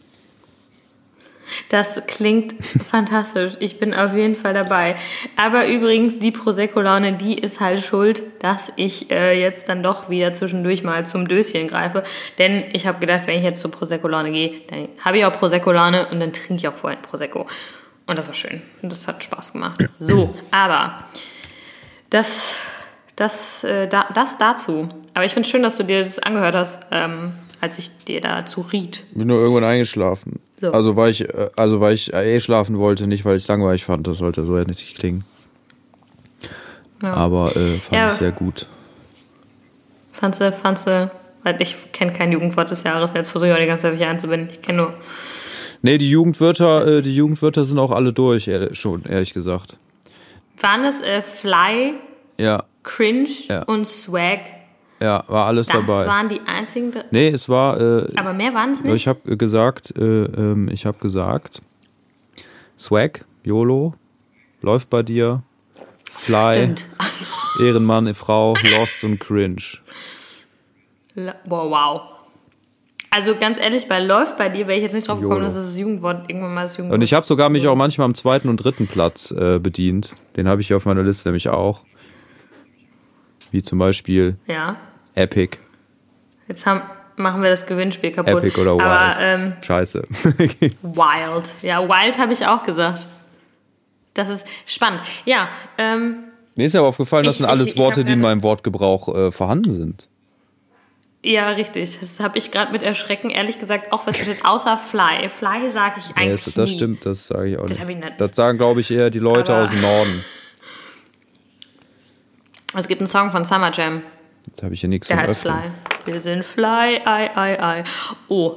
Das klingt fantastisch. Ich bin auf jeden Fall dabei. Aber übrigens, die Prosecco-Laune, die ist halt schuld, dass ich äh, jetzt dann doch wieder zwischendurch mal zum Döschen greife. Denn ich habe gedacht, wenn ich jetzt zur Prosecco-Laune gehe, dann habe ich auch Prosecco-Laune und dann trinke ich auch vorher Prosecco. Und das war schön. Und das hat Spaß gemacht. So, aber das, das, äh, da, das dazu. Aber ich finde es schön, dass du dir das angehört hast, ähm, als ich dir dazu riet. Bin nur irgendwann eingeschlafen. So. Also weil ich, äh, also weil ich eh schlafen wollte, nicht weil ich langweilig fand. Das sollte so nicht klingen. Ja. Aber äh, fand Ja. ich sehr gut. Fandst du, fandst du, weil ich kenne kein Jugendwort des Jahres, jetzt versuche ich auch die ganze Zeit welche einzubinden. Ich kenne nur, Nee, die Jugendwörter, äh, die Jugendwörter sind auch alle durch, ehrlich, schon, ehrlich gesagt. waren es äh, Fly, Ja, Cringe Ja. und Swag? ja, war alles Das dabei. waren die einzigen, Nee, es war, äh, aber mehr waren es nicht. ich habe gesagt, äh, ähm, ich habe gesagt, Swag, YOLO, läuft bei dir, Fly, Stimmt. Ehrenmann, Frau, Lost und Cringe. Boah, wow. Also ganz ehrlich, bei läuft bei dir wäre ich jetzt nicht drauf gekommen, YOLO. dass das Jugendwort irgendwann mal das Jugendwort Und ich habe sogar mich auch manchmal am zweiten und dritten Platz äh, bedient. Den habe ich hier auf meiner Liste nämlich auch. Wie zum Beispiel Ja. Epic. Jetzt haben, machen wir das Gewinnspiel kaputt. Epic oder Wild. Aber ähm, Scheiße. Wild. Ja, Wild habe ich auch gesagt. Das ist spannend. Ja, ähm, Mir ist ja aber aufgefallen, das Ich- sind alles ich- ich Worte, die in meinem Wortgebrauch äh, vorhanden sind. ja, richtig. Das habe ich gerade mit Erschrecken ehrlich gesagt auch festgestellt. Außer Fly. Fly sage ich eigentlich das, das nie. stimmt, das sage ich auch Das nicht. nicht. Das sagen, glaube ich, eher die Leute Aber- aus dem Norden. Es gibt einen Song von Summer Jam. Jetzt habe ich hier nichts Der heißt Öffnen. Fly. Wir sind Fly, ei, ei, ei. Oh.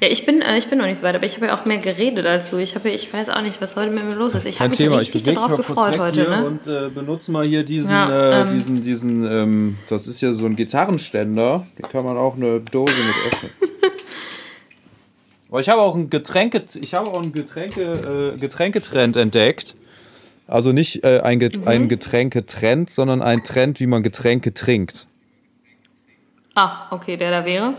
Ja, ich bin, äh, ich bin noch nicht so weit, aber ich habe ja auch mehr geredet als du. Ich, habe, ich weiß auch nicht, was heute mit mir los ist. Ich habe mich richtig darauf gefreut heute. Ne? und äh, benutze mal hier diesen, Ja, äh, ähm. diesen, diesen, ähm, das ist ja so ein Gitarrenständer. Den kann man auch eine Dose mit öffnen. Aber ich habe auch ein Getränke, ich habe auch einen Getränke, äh, Getränketrend entdeckt. Also nicht äh, ein, Get Mhm. ein Getränketrend, sondern ein Trend, wie man Getränke trinkt. Ah, okay, der da wäre.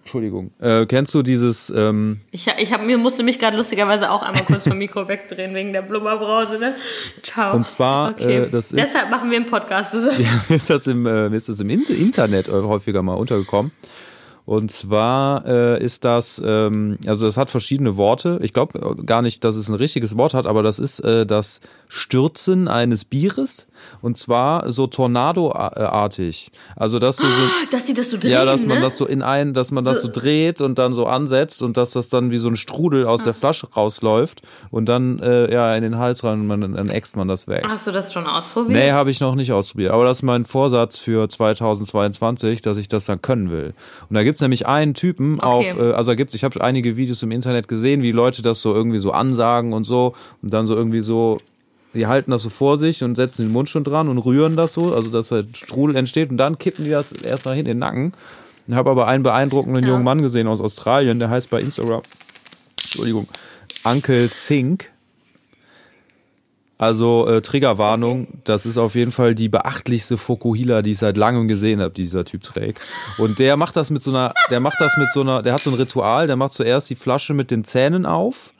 Entschuldigung. Äh, kennst du dieses, ähm, Ich, ich hab, mir musste mich gerade lustigerweise auch einmal kurz vom Mikro wegdrehen wegen der Blubberbrause. Ne? Ciao. Und zwar, äh, das ist- Deshalb machen wir einen Podcast zusammen. mir ist das im, äh, mir ist das im Int- Internet äh, häufiger mal untergekommen. Und zwar äh, ist das, ähm, also es hat verschiedene Worte. Ich glaube gar nicht, dass es ein richtiges Wort hat, aber das ist äh, das Stürzen eines Bieres. Und zwar so tornadoartig. Also dass du so, Dass sie das so drehen, ja, dass man ne? das so in ein, dass man das so dreht und dann so ansetzt und dass das dann wie so ein Strudel aus der Flasche rausläuft und dann äh, ja in den Hals rein und man, dann äxt man das weg. Hast du das schon ausprobiert? Nee, habe ich noch nicht ausprobiert. Aber das ist mein Vorsatz für 2022, dass ich das dann können will. Und da gibt's nämlich einen Typen Okay. auf, äh, also da gibt's, ich habe einige Videos im Internet gesehen, wie Leute das so irgendwie so ansagen und so und dann so irgendwie so, die halten das so vor sich und setzen den Mund schon dran und rühren das so, also dass halt Strudel entsteht und dann kippen die das erst hinten in den Nacken. Ich habe aber einen beeindruckenden Ja. jungen Mann gesehen aus Australien, der heißt bei Instagram, Entschuldigung, Uncle Sink. Also äh, Triggerwarnung, das ist auf jeden Fall die beachtlichste Fokuhila, die ich seit langem gesehen habe, die dieser Typ trägt. Und der macht das mit so einer, der macht das mit so einer, der hat so ein Ritual, der macht zuerst die Flasche mit den Zähnen auf.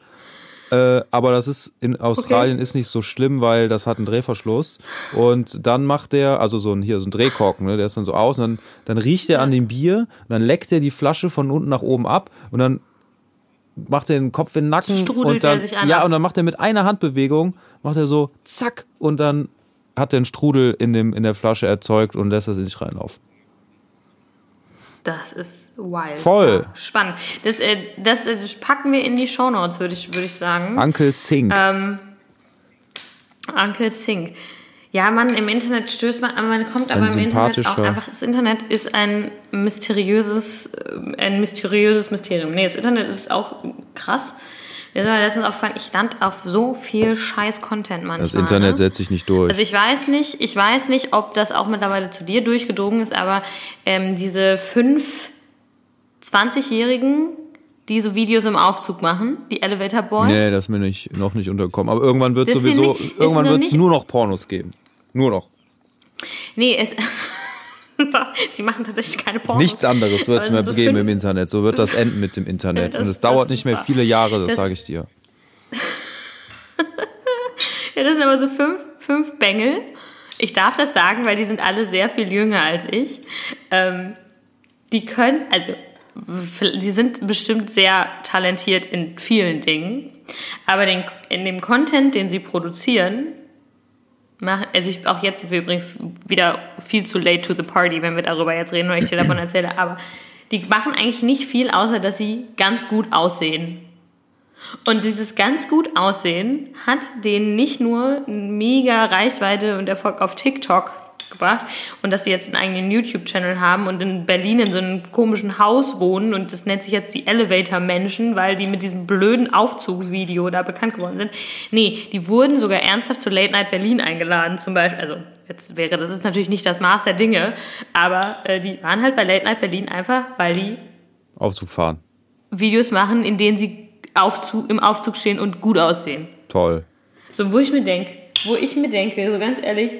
Äh, aber das ist in Australien ist nicht so schlimm, weil das hat einen Drehverschluss. Und dann macht der, also so ein hier so ein Drehkorken, ne, der ist dann so aus, und dann, dann riecht er an dem Bier, und dann leckt er die Flasche von unten nach oben ab und dann macht er den Kopf in den Nacken Strudelt und dann er sich an. ja und dann macht er mit einer Handbewegung macht er so zack und dann hat er einen Strudel in dem in der Flasche erzeugt und lässt er sich reinlaufen. Das ist wild. Voll. Spannend. Das, äh, das, äh, das packen wir in die Shownotes, würde ich, würde ich sagen. Uncle Sink. Ähm, Uncle Sink. Ja, man, im Internet stößt man, man kommt aber Ein im Internet auch einfach, das Internet ist ein mysteriöses, äh, ein mysteriöses Mysterium. Nee, das Internet ist auch krass. Mir ist aber letztens aufgefallen, ich lande auf so viel scheiß Content manchmal. das Internet ne? setzt sich nicht durch. Also ich weiß nicht, ich weiß nicht, ob das auch mittlerweile zu dir durchgedrungen ist, aber ähm, diese fünf 20-Jährigen, die so Videos im Aufzug machen, die Elevator Boys. nee, das ist mir nicht, noch nicht untergekommen. Aber irgendwann wird sowieso, nicht- irgendwann wird es nur noch Pornos geben. Nur noch. Nee, es. Sie machen tatsächlich keine Pornos. Nichts anderes wird es Aber mehr so geben im Internet. So wird das enden mit dem Internet. Das- Und es dauert nicht mehr viele Jahre, das Das- sage ich dir. Ja, das sind aber so fünf, fünf Bengel. Ich darf das sagen, weil die sind alle sehr viel jünger als ich. Ähm, die können, also, die sind bestimmt sehr talentiert in vielen Dingen. Aber den, in dem Content, den sie produzieren, machen, also ich, auch jetzt sind wir übrigens wieder viel zu late to the party, wenn wir darüber jetzt reden, weil ich dir davon erzähle, aber die machen eigentlich nicht viel, außer dass sie ganz gut aussehen. Und dieses ganz gut aussehen hat denen nicht nur mega Reichweite und Erfolg auf TikTok gebracht und dass sie jetzt einen eigenen YouTube-Channel haben und in Berlin in so einem komischen Haus wohnen und das nennt sich jetzt die Elevator-Menschen, weil die mit diesem blöden Aufzug-Video da bekannt geworden sind. Nee, die wurden sogar ernsthaft zu Late Night Berlin eingeladen zum Beispiel. Also jetzt wäre, das ist natürlich nicht das Maß der Dinge, aber äh, die waren halt bei Late Night Berlin einfach, weil die Aufzug fahren. Videos machen, in denen sie Aufzug, im Aufzug stehen und gut aussehen. Toll. So, wo ich mir denke, wo ich mir denke, so ganz ehrlich,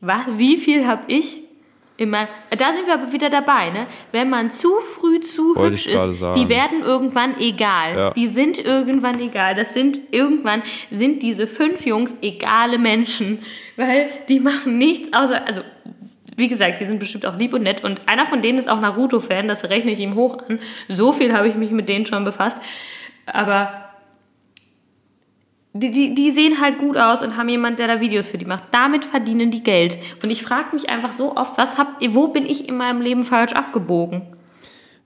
was, wie viel habe ich meinem, da sind wir aber wieder dabei, ne? Wenn man zu früh zu Wollte hübsch ist, sagen. die werden irgendwann egal. Ja. Die sind irgendwann egal. Das sind irgendwann sind diese fünf Jungs egale Menschen, weil die machen nichts außer, also wie gesagt, die sind bestimmt auch lieb und nett und einer von denen ist auch Naruto-Fan, das rechne ich ihm hoch an. So viel habe ich mich mit denen schon befasst. Aber die, die, die sehen halt gut aus und haben jemand, der da Videos für die macht. Damit verdienen die Geld. Und ich frage mich einfach so oft, was habt ihr, wo bin ich in meinem Leben falsch abgebogen?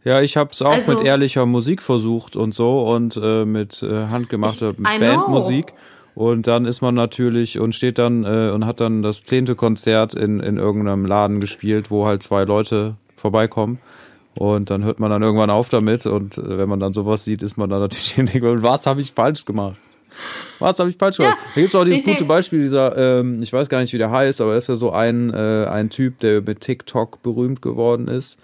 Ja, ich habe es auch Also- mit ehrlicher Musik versucht und so und äh, mit äh, handgemachter Ich- Bandmusik. Und dann ist man natürlich und steht dann äh, und hat dann das zehnte Konzert in, in irgendeinem Laden gespielt, wo halt zwei Leute vorbeikommen. Und dann hört man dann irgendwann auf damit. Und äh, wenn man dann sowas sieht, ist man dann natürlich was habe ich falsch gemacht? Was habe ich falsch gemacht? da gibt's auch dieses ich denk- gute Beispiel, dieser, ähm, ich weiß gar nicht, wie der heißt, aber er ist ja so ein, äh, ein Typ, der mit TikTok berühmt geworden ist,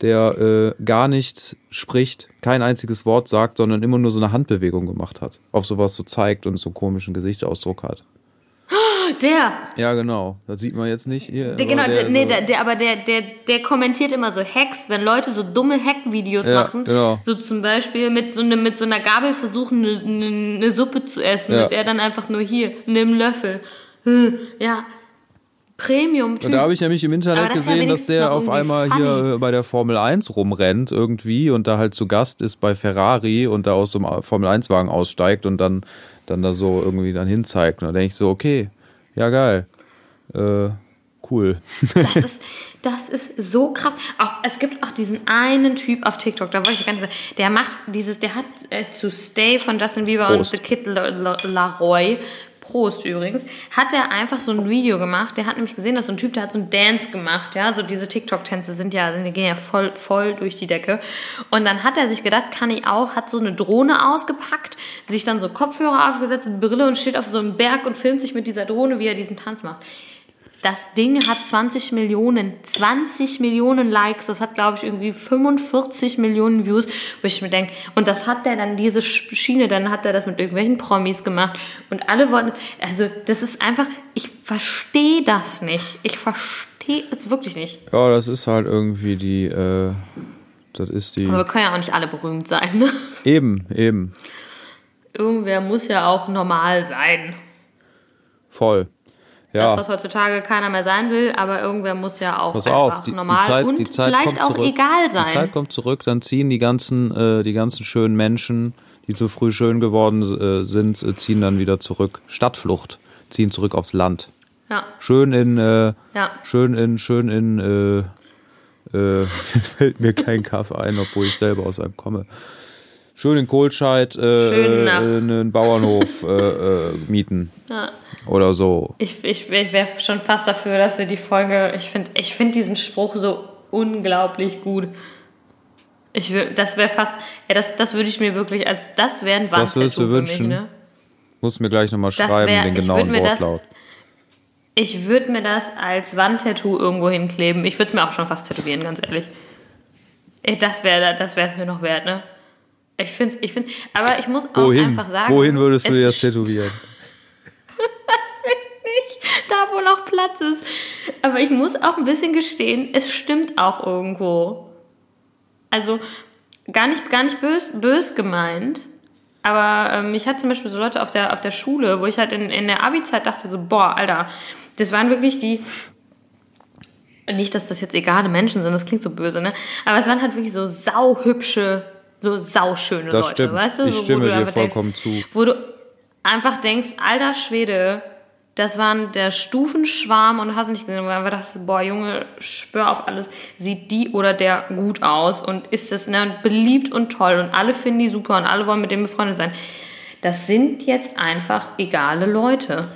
der äh, gar nicht spricht, kein einziges Wort sagt, sondern immer nur so eine Handbewegung gemacht hat. Auf sowas so zeigt und so komischen Gesichtsausdruck hat. Der, Ja, genau. Das sieht man jetzt nicht hier. der aber genau, der, nee, so- der, der, aber der, der, der kommentiert immer so Hacks, wenn Leute so dumme Hack-Videos Ja, machen. genau. So zum Beispiel mit so, ne, mit so einer Gabel versuchen, eine ne, ne Suppe zu essen. Ja. Und er dann einfach nur hier, nimm Löffel. Hm, Ja, Premium-Typ. Und da habe ich nämlich im Internet gesehen, dass der auf einmal funny. hier äh, bei der Formel 1 rumrennt irgendwie und da halt zu Gast ist bei Ferrari und da aus so einem Formel 1 Wagen aussteigt und dann, dann da so irgendwie dann hinzeigt. Und da denke ich so, okay, ja geil. Äh, cool. Das ist, das ist so krass. Auch, es gibt auch diesen einen Typ auf TikTok, da wollte ich gar nicht sagen, der macht dieses, der hat äh, zu Stay von Justin Bieber Prost. und The Kid La- La- Prost übrigens, hat er einfach so ein Video gemacht. Der hat nämlich gesehen, dass so ein Typ, der hat so ein Dance gemacht, ja, so diese TikTok-Tänze sind ja, die gehen ja voll, voll durch die Decke. Und dann hat er sich gedacht, kann ich auch, hat so eine Drohne ausgepackt, sich dann so Kopfhörer aufgesetzt, Brille und steht auf so einem Berg und filmt sich mit dieser Drohne, wie er diesen Tanz macht. Das Ding hat 20 Millionen, 20 Millionen Likes. Das hat, glaube ich, irgendwie 45 Millionen Views, wo ich mir denke, und das hat der dann, diese Sch- Schiene, dann hat er das mit irgendwelchen Promis gemacht. Und alle wollten, also das ist einfach, ich verstehe das nicht. Ich verstehe es wirklich nicht. Ja, das ist halt irgendwie die, äh, das ist die, Aber wir können ja auch nicht alle berühmt sein. Ne? eben, eben, Irgendwer muss ja auch normal sein. voll. Das, Ja, was heutzutage keiner mehr sein will, aber irgendwer muss ja auch pass auf, die, die normal Zeit, und die Zeit vielleicht kommt auch zurück. egal sein. Die Zeit kommt zurück, dann ziehen die ganzen, äh, die ganzen schönen Menschen, die zu früh schön geworden äh, sind, äh, ziehen dann wieder zurück. Stadtflucht, ziehen zurück aufs Land. ja, Schön in, äh, ja. schön in, schön in, äh, äh, jetzt fällt mir kein Kaff ein, obwohl ich selber aus einem komme. Schön in Kohlscheid äh, Schön äh, einen Bauernhof äh, äh, mieten. Oder so. Ich, ich, ich wäre schon fast dafür, dass wir die Folge. Ich finde ich find diesen Spruch so unglaublich gut. Ich wür, das wäre fast. Ja, das, das würde ich mir wirklich als. Das wäre ein Das würdest du wünschen? Mich, ne? Muss mir gleich nochmal schreiben, wär- den genauen mir das- Wortlaut. Ich würde mir das als Wandtattoo irgendwo hinkleben. Ich würde es mir auch schon fast tätowieren, ganz ehrlich. Das wäre das es mir noch wert, ne? Ich finde ich find, aber ich muss auch Wohin? einfach sagen. Wohin würdest du dir das tätowieren? nicht, da wo noch Platz ist. Aber ich muss auch ein bisschen gestehen, es stimmt auch irgendwo. Also gar nicht, gar nicht bös, bös gemeint. Aber ähm, ich hatte zum Beispiel so Leute auf der, auf der Schule, wo ich halt in, in der Abi-Zeit dachte so, boah, Alter, das waren wirklich die, nicht, dass das jetzt egale Menschen sind, das klingt so böse, ne? Aber es waren halt wirklich so sauhübsche, so sauschöne Das Leute, stimmt. weißt du? Ich so, wo stimme dir vollkommen denkst, zu. Wo du einfach denkst, alter Schwede, das waren der Stufenschwarm und du hast nicht gesehen, weil du einfach dachtest, boah, Junge, schwör auf alles, sieht die oder der gut aus und ist es ne, beliebt und toll und alle finden die super und alle wollen mit dem befreundet sein. Das sind jetzt einfach egale Leute.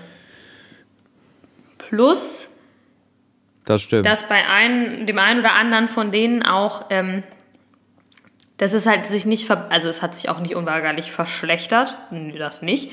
Plus, Das stimmt. dass bei einem, dem einen oder anderen von denen auch, ähm, das ist halt sich nicht, also es hat sich auch nicht unweigerlich verschlechtert, nee, das nicht,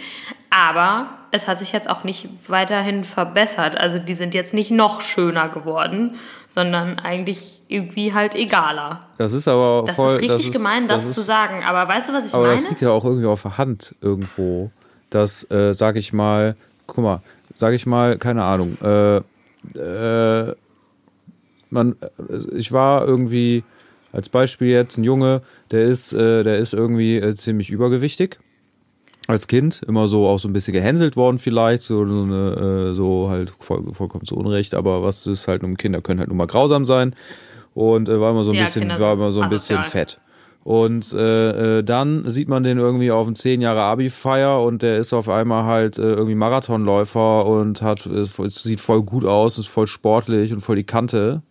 aber es hat sich jetzt auch nicht weiterhin verbessert. Also die sind jetzt nicht noch schöner geworden, sondern eigentlich irgendwie halt egaler. Das ist aber Das voll. ist richtig gemein, das, ist, zu sagen. Aber weißt du, was ich Aber meine? das liegt ja auch irgendwie auf der Hand irgendwo. Dass, äh, sag ich mal, guck mal, sage ich mal, keine Ahnung, äh, äh, man, äh, ich war irgendwie als Beispiel jetzt ein Junge, der ist, äh, der ist irgendwie äh, ziemlich übergewichtig. Als Kind immer so auch so ein bisschen gehänselt worden vielleicht, so, so, eine, äh, so halt voll, vollkommen zu Unrecht, aber was ist halt um Kinder können halt nur mal grausam sein und äh, war immer so ein Ja, bisschen, Kinder war immer so ein bisschen fett. Und äh, äh, dann sieht man den irgendwie auf einen 10 Jahre Abi-Feier und der ist auf einmal halt äh, irgendwie Marathonläufer und hat, voll- sieht voll gut aus, ist voll sportlich und voll die Kante.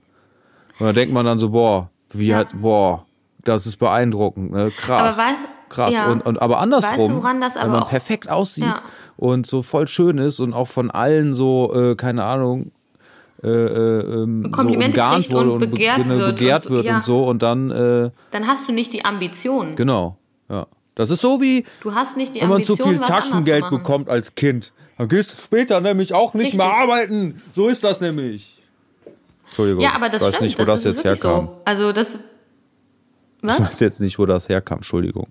Und da denkt man dann so, boah, wie Ja. halt, boah, das ist beeindruckend, ne? krass. Aber krass. ja. Und, und aber andersrum, Weißt du, wenn man perfekt aussieht Ja. und so voll schön ist und auch von allen so, äh, keine Ahnung, äh, äh, ähm, so Komplimente umgarnt kriegt wurde und und, be- begehrt genau, wird begehrt und so, wird ja. und so und dann, äh, Dann hast du nicht die Ambition. genau, ja. Das ist so wie, Du hast nicht die wenn man Ambition, zu viel Taschengeld bekommt als Kind. Dann gehst du später nämlich auch nicht Richtig. mehr arbeiten. So ist das nämlich. Entschuldigung. Ja, aber das ich weiß stimmt. nicht, wo das, ist jetzt herkam. So. Also das. Ich Was? weiß jetzt nicht, wo das herkam. Entschuldigung.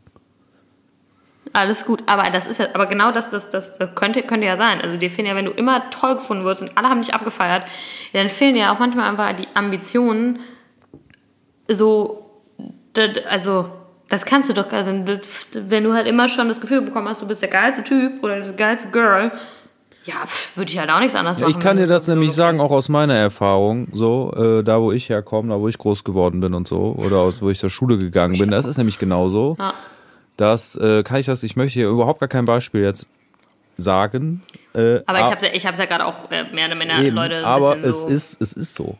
Alles gut, aber das ist ja, aber genau das, das, das, das könnte, könnte ja sein. Also dir fehlen ja, wenn du immer toll gefunden wirst und alle haben dich abgefeiert, dann fehlen ja auch manchmal einfach die Ambitionen, so, also das kannst du doch, also wenn du halt immer schon das Gefühl bekommen hast, du bist der geilste Typ oder das geilste Girl, ja, würde ich halt auch nichts anderes machen. ich kann dir das sowieso nämlich so sagen, auch aus meiner Erfahrung, so, äh, da wo ich herkomme, da wo ich groß geworden bin und so, oder aus wo ich zur Schule gegangen bin, das ist nämlich genauso. Ja. Das äh, kann ich das, ich möchte hier überhaupt gar kein Beispiel jetzt sagen. Äh, Aber ich ab- habe ja, ich hab's ja gerade auch äh, mehr oder eben, Leute. aber bisschen es so, ist, es ist so.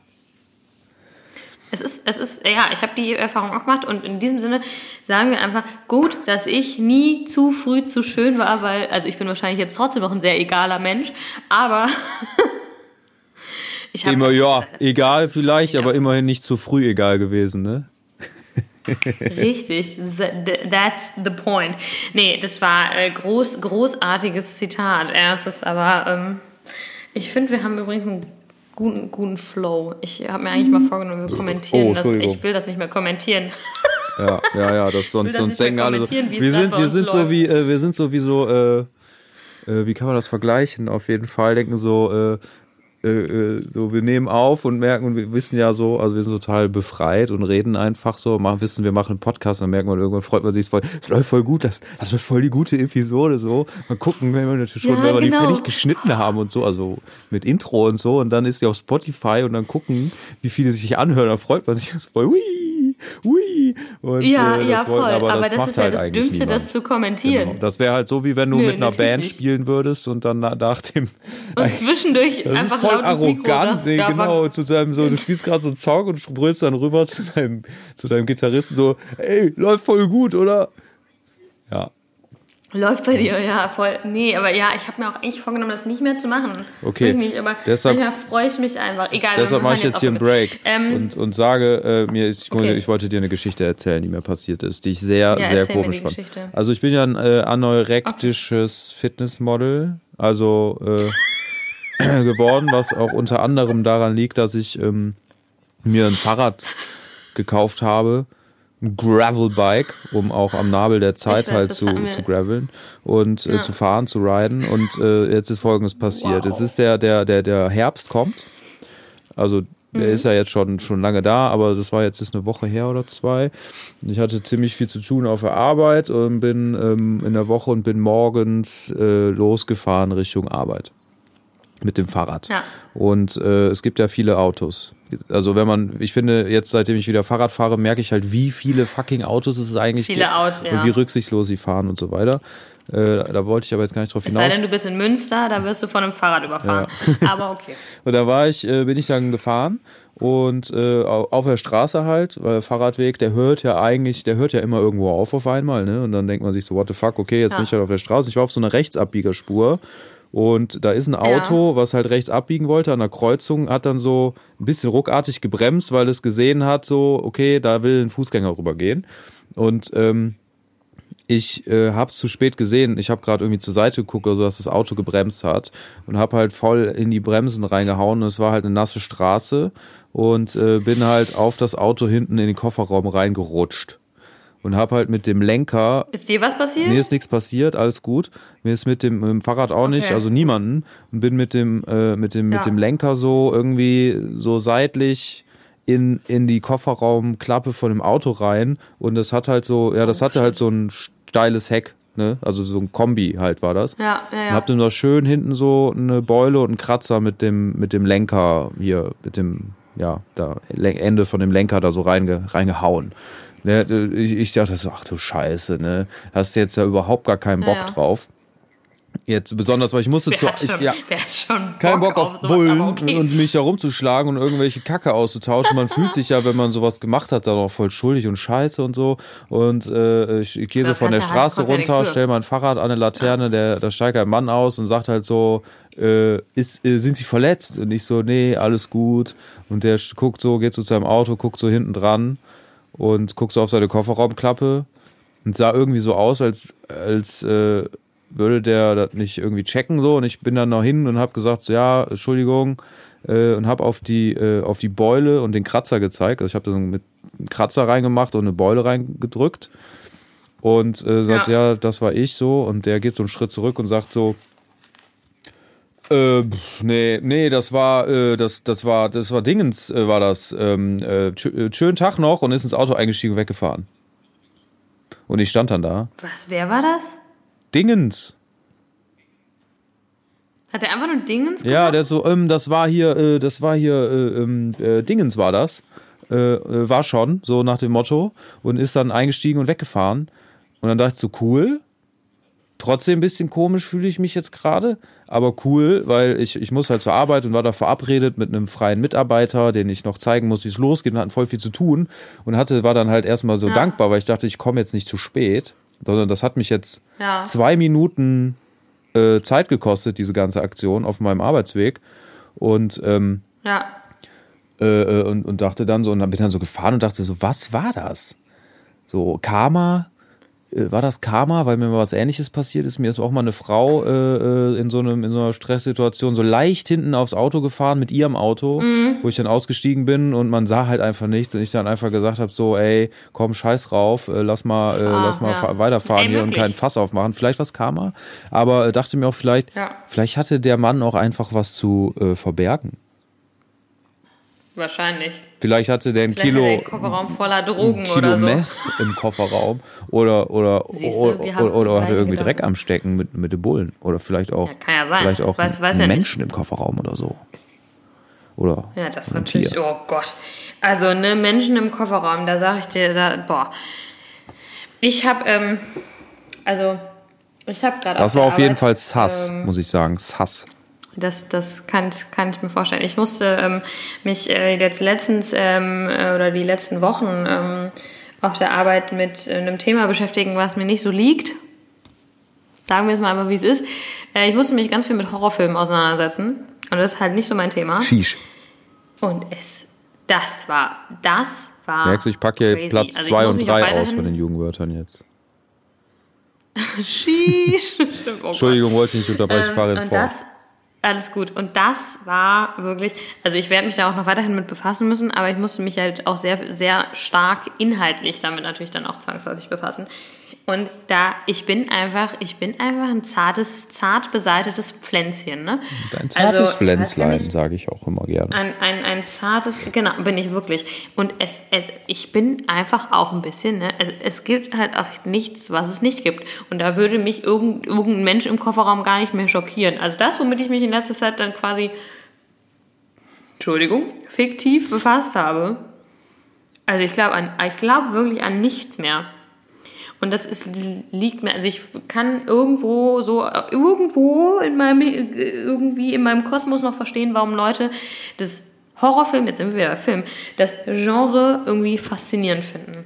Es ist, es ist, ja, ich habe die Erfahrung auch gemacht und in diesem Sinne sagen wir einfach, gut, dass ich nie zu früh zu schön war, weil, also ich bin wahrscheinlich jetzt trotzdem noch ein sehr egaler Mensch, aber ich hab- Immer, ja, egal vielleicht, aber immerhin nicht zu früh egal gewesen, ne? Richtig, th- th- that's the point. Nee, das war äh, groß, großartiges Zitat. Erstes, aber ähm, ich finde, wir haben übrigens einen guten, guten Flow. Ich habe mir eigentlich mal vorgenommen, wir kommentieren Oh, das. Ich will das nicht mehr kommentieren. Ja, ja, ja, das sonst, das sonst denken alle so. Wir sind, wir sind so wie, äh, wir sind so wie so, äh, äh, wie kann man das vergleichen? Auf jeden Fall denken so, äh, äh, so wir nehmen auf und merken und wir wissen ja so, also wir sind total befreit und reden einfach so, machen, wissen, wir machen einen Podcast, dann merkt man irgendwann freut man sich voll, das läuft voll gut, das, das wird voll die gute Episode so. Mal gucken, wenn wir natürlich schon, Ja, wenn wir die genau. fertig geschnitten haben und so, also mit Intro und so und dann ist die auf Spotify und dann gucken, wie viele sich anhören, dann freut man sich das voll, ui, ui. Und, Ja, äh, das ja, wollen- voll. aber das, das macht ist ja halt das eigentlich Dümmste, niemand. das zu kommentieren. Genau. Das wäre halt so, wie wenn du Nö, mit einer Band nicht. spielen würdest und dann na- nach dem. Und zwischendurch Das ist einfach voll ins Mikro arrogant, nee, ja, genau. Zu deinem, so, du spielst gerade so einen Song und brüllst dann rüber zu deinem, zu deinem Gitarristen so, ey, läuft voll gut, oder? Läuft bei dir, ja, voll. Nee, aber ja, ich habe mir auch eigentlich vorgenommen, das nicht mehr zu machen. Okay. Ich nicht, aber Deshalb- manchmal freue ich mich einfach. Egal, deshalb mache ich jetzt hier einen Break Ähm, und, und sage, äh, mir ich, muss- Okay. ich wollte dir eine Geschichte erzählen, die mir passiert ist, die ich sehr, Ja, sehr komisch fand. Geschichte. Also ich bin ja ein äh, anorektisches Fitnessmodel, also äh, geworden, was auch unter anderem daran liegt, dass ich ähm, mir ein Fahrrad gekauft habe, Gravelbike, um auch am Nabel der Zeit weiß, halt zu, zu graveln und äh, Ja. zu fahren, zu riden. Und äh, jetzt ist Folgendes passiert. Wow. Es ist der, der, der, der Herbst kommt. Also der Mhm. ist ja jetzt schon, schon lange da, aber das war jetzt ist eine Woche her oder zwei. Ich hatte ziemlich viel zu tun auf der Arbeit und bin ähm, in der Woche und bin morgens äh, losgefahren Richtung Arbeit mit dem Fahrrad. Ja. Und äh, es gibt ja viele Autos. Also wenn man, ich finde, jetzt seitdem ich wieder Fahrrad fahre, merke ich halt, wie viele fucking Autos es eigentlich Viele gibt Autos, ja. und wie rücksichtslos sie fahren und so weiter. Äh, da wollte ich aber jetzt gar nicht drauf Es sei hinaus. denn, du bist in Münster, da wirst du von einem Fahrrad überfahren. Aber okay. Und da war ich, äh, bin ich dann gefahren und äh, au- auf der Straße halt, weil der Fahrradweg, der hört ja eigentlich, der hört ja immer irgendwo auf auf einmal, ne? Und dann denkt man sich so, what the fuck, okay, jetzt Ja. bin ich halt auf der Straße. Ich war auf so einer Rechtsabbiegerspur und da ist ein Auto, was halt rechts abbiegen wollte an der Kreuzung, hat dann so ein bisschen ruckartig gebremst, weil es gesehen hat, so, okay, da will ein Fußgänger rübergehen. Und ähm, ich äh, habe es zu spät gesehen. Ich habe gerade irgendwie zur Seite geguckt, also dass das Auto gebremst hat und habe halt voll in die Bremsen reingehauen. Und es war halt eine nasse Straße und äh, bin halt auf das Auto hinten in den Kofferraum reingerutscht. Und habe halt mit dem Lenker Ist dir was passiert? Mir ist nichts passiert, alles gut. Mir ist mit dem, mit dem Fahrrad auch nicht, Okay. also niemanden. Und bin mit dem, äh, mit dem, Ja. mit dem Lenker so irgendwie so seitlich in, in die Kofferraumklappe von dem Auto rein. Und das hat halt so, ja, Oh, das hatte halt so ein steiles Heck, ne? Also so ein Kombi halt war das. ja, ja, Und ja. hab dann da schön hinten so eine Beule und einen Kratzer mit dem, mit dem Lenker hier, mit dem, ja, da Ende von dem Lenker da so reinge, reingehauen. Ne, ich, ich dachte so, ach du Scheiße, ne? Hast du jetzt ja überhaupt gar keinen Bock Ja. drauf. Jetzt besonders, weil ich musste zu, ich, schon, ja, keinen Bock auf sowas, Bullen okay. und mich da rumzuschlagen und irgendwelche Kacke auszutauschen. Man fühlt sich ja, wenn man sowas gemacht hat, dann auch voll schuldig und scheiße und so. Und äh, ich, ich gehe so von der Straße runter, für. stell mein Fahrrad an eine Laterne, der, da steigt ein Mann aus und sagt halt so, äh, ist, äh, sind Sie verletzt? Und ich so, nee, alles gut. Und der guckt so, geht so zu seinem Auto, guckt so hinten dran und guckt so auf seine Kofferraumklappe und sah irgendwie so aus, als, als äh, würde der das nicht irgendwie checken so und ich bin dann noch hin und habe gesagt so, ja Entschuldigung äh, und habe auf die äh, auf die Beule und den Kratzer gezeigt also ich habe dann mit einem Kratzer reingemacht und eine Beule reingedrückt und äh, sagt ja. Ja. das war ich so und der geht so einen Schritt zurück und sagt so äh, nee, nee, das war, äh, das, das war, das war Dingens, äh, war das. Ähm, äh, äh, schönen Tag noch und ist ins Auto eingestiegen und weggefahren. Und ich stand dann da. Was, wer war das? Dingens. Hat er einfach nur Dingens gesagt? Ja, der so, ähm, das war hier, äh, das war hier, äh, ähm, äh, Dingens war das. Äh, äh, war schon, so nach dem Motto. Und ist dann eingestiegen und weggefahren. Und dann dachte ich so, cool. Trotzdem ein bisschen komisch fühle ich mich jetzt gerade, aber cool, weil ich, ich muss halt zur Arbeit und war da verabredet mit einem freien Mitarbeiter, den ich noch zeigen muss, wie es losgeht und hatten voll viel zu tun und hatte, war dann halt erstmal so Ja. dankbar, weil ich dachte, ich komme jetzt nicht zu spät, sondern das hat mich jetzt Ja. zwei Minuten äh, Zeit gekostet, diese ganze Aktion auf meinem Arbeitsweg. Und, ähm, Ja. äh, äh, und, und dachte dann so, und dann bin dann so gefahren und dachte so, was war das? So, Karma? Äh, War das Karma, weil mir mal was ähnliches passiert ist? Mir ist auch mal eine Frau äh, äh, in, so einem, in so einer Stresssituation so leicht hinten aufs Auto gefahren mit ihrem Auto, wo ich dann ausgestiegen bin und man sah halt einfach nichts und ich dann einfach gesagt habe, so, ey, komm, scheiß rauf, äh, lass mal, äh, Ah, lass mal ja. fa- weiterfahren Ey, hier und wirklich. kein Fass aufmachen. Vielleicht was Karma, aber äh, dachte mir auch vielleicht, Ja. vielleicht hatte der Mann auch einfach was zu verbergen. Wahrscheinlich. Vielleicht hatte der ein Vielleicht Kilo, er den Kofferraum voller Drogen Kilo oder so. Meth im Kofferraum oder oder Siehste, oder, oder, oder hatte irgendwie Dreck Gedanken. am Stecken mit mit den Bullen oder vielleicht auch Ja, kann ja sein. vielleicht auch Weiß- weiß ja nicht. Menschen im Kofferraum oder so oder Ja, das ist ein natürlich, Tier. oh Gott. Also, ne, Menschen im Kofferraum, da sage ich dir, da, boah. Ich habe, ähm, also, ich habe gerade Das der war auf jeden Arbeit, Fall Sass, ähm, muss ich sagen, Sass. Das, das kann, kann ich mir vorstellen. Ich musste ähm, mich äh, jetzt letztens ähm, äh, oder die letzten Wochen ähm, auf der Arbeit mit äh, einem Thema beschäftigen, was mir nicht so liegt. Sagen wir es mal einfach, wie es ist. Äh, ich musste mich ganz viel mit Horrorfilmen auseinandersetzen. Und das ist halt nicht so mein Thema. Shish. Und es, das war, das war. Merkst du, ich packe hier. Platz Also ich 2 muss und mich auch 3 weiterhin- aus von den Jugendwörtern jetzt. Stimmt, oh. Entschuldigung, wollte ich nicht unterbrechen, ich fahre Ähm, und fort. das, alles gut. Und das war wirklich, also ich werde mich da auch noch weiterhin mit befassen müssen, aber ich musste mich halt auch sehr, sehr stark inhaltlich damit natürlich dann auch zwangsläufig befassen. Und da, ich bin einfach, ich bin einfach ein zartes, zart beseitetes Pflänzchen, ne? Ein zartes Also, weiß gar Pflänzlein, sage ich auch immer gerne. ein, ein, ein zartes, genau, bin ich wirklich. Und es, es, ich bin einfach auch ein bisschen, ne, es, es gibt halt auch nichts, was es nicht gibt. Und da würde mich irgend, irgendein Mensch im Kofferraum gar nicht mehr schockieren. Also das, womit ich mich in letzter Zeit dann quasi, Entschuldigung, fiktiv befasst habe. Also ich glaube ich glaube wirklich an nichts mehr. Und das ist, liegt mir, also ich kann irgendwo so, irgendwo in meinem, irgendwie in meinem Kosmos noch verstehen, warum Leute das Horrorfilm, jetzt sind wir wieder Film, das Genre irgendwie faszinierend finden.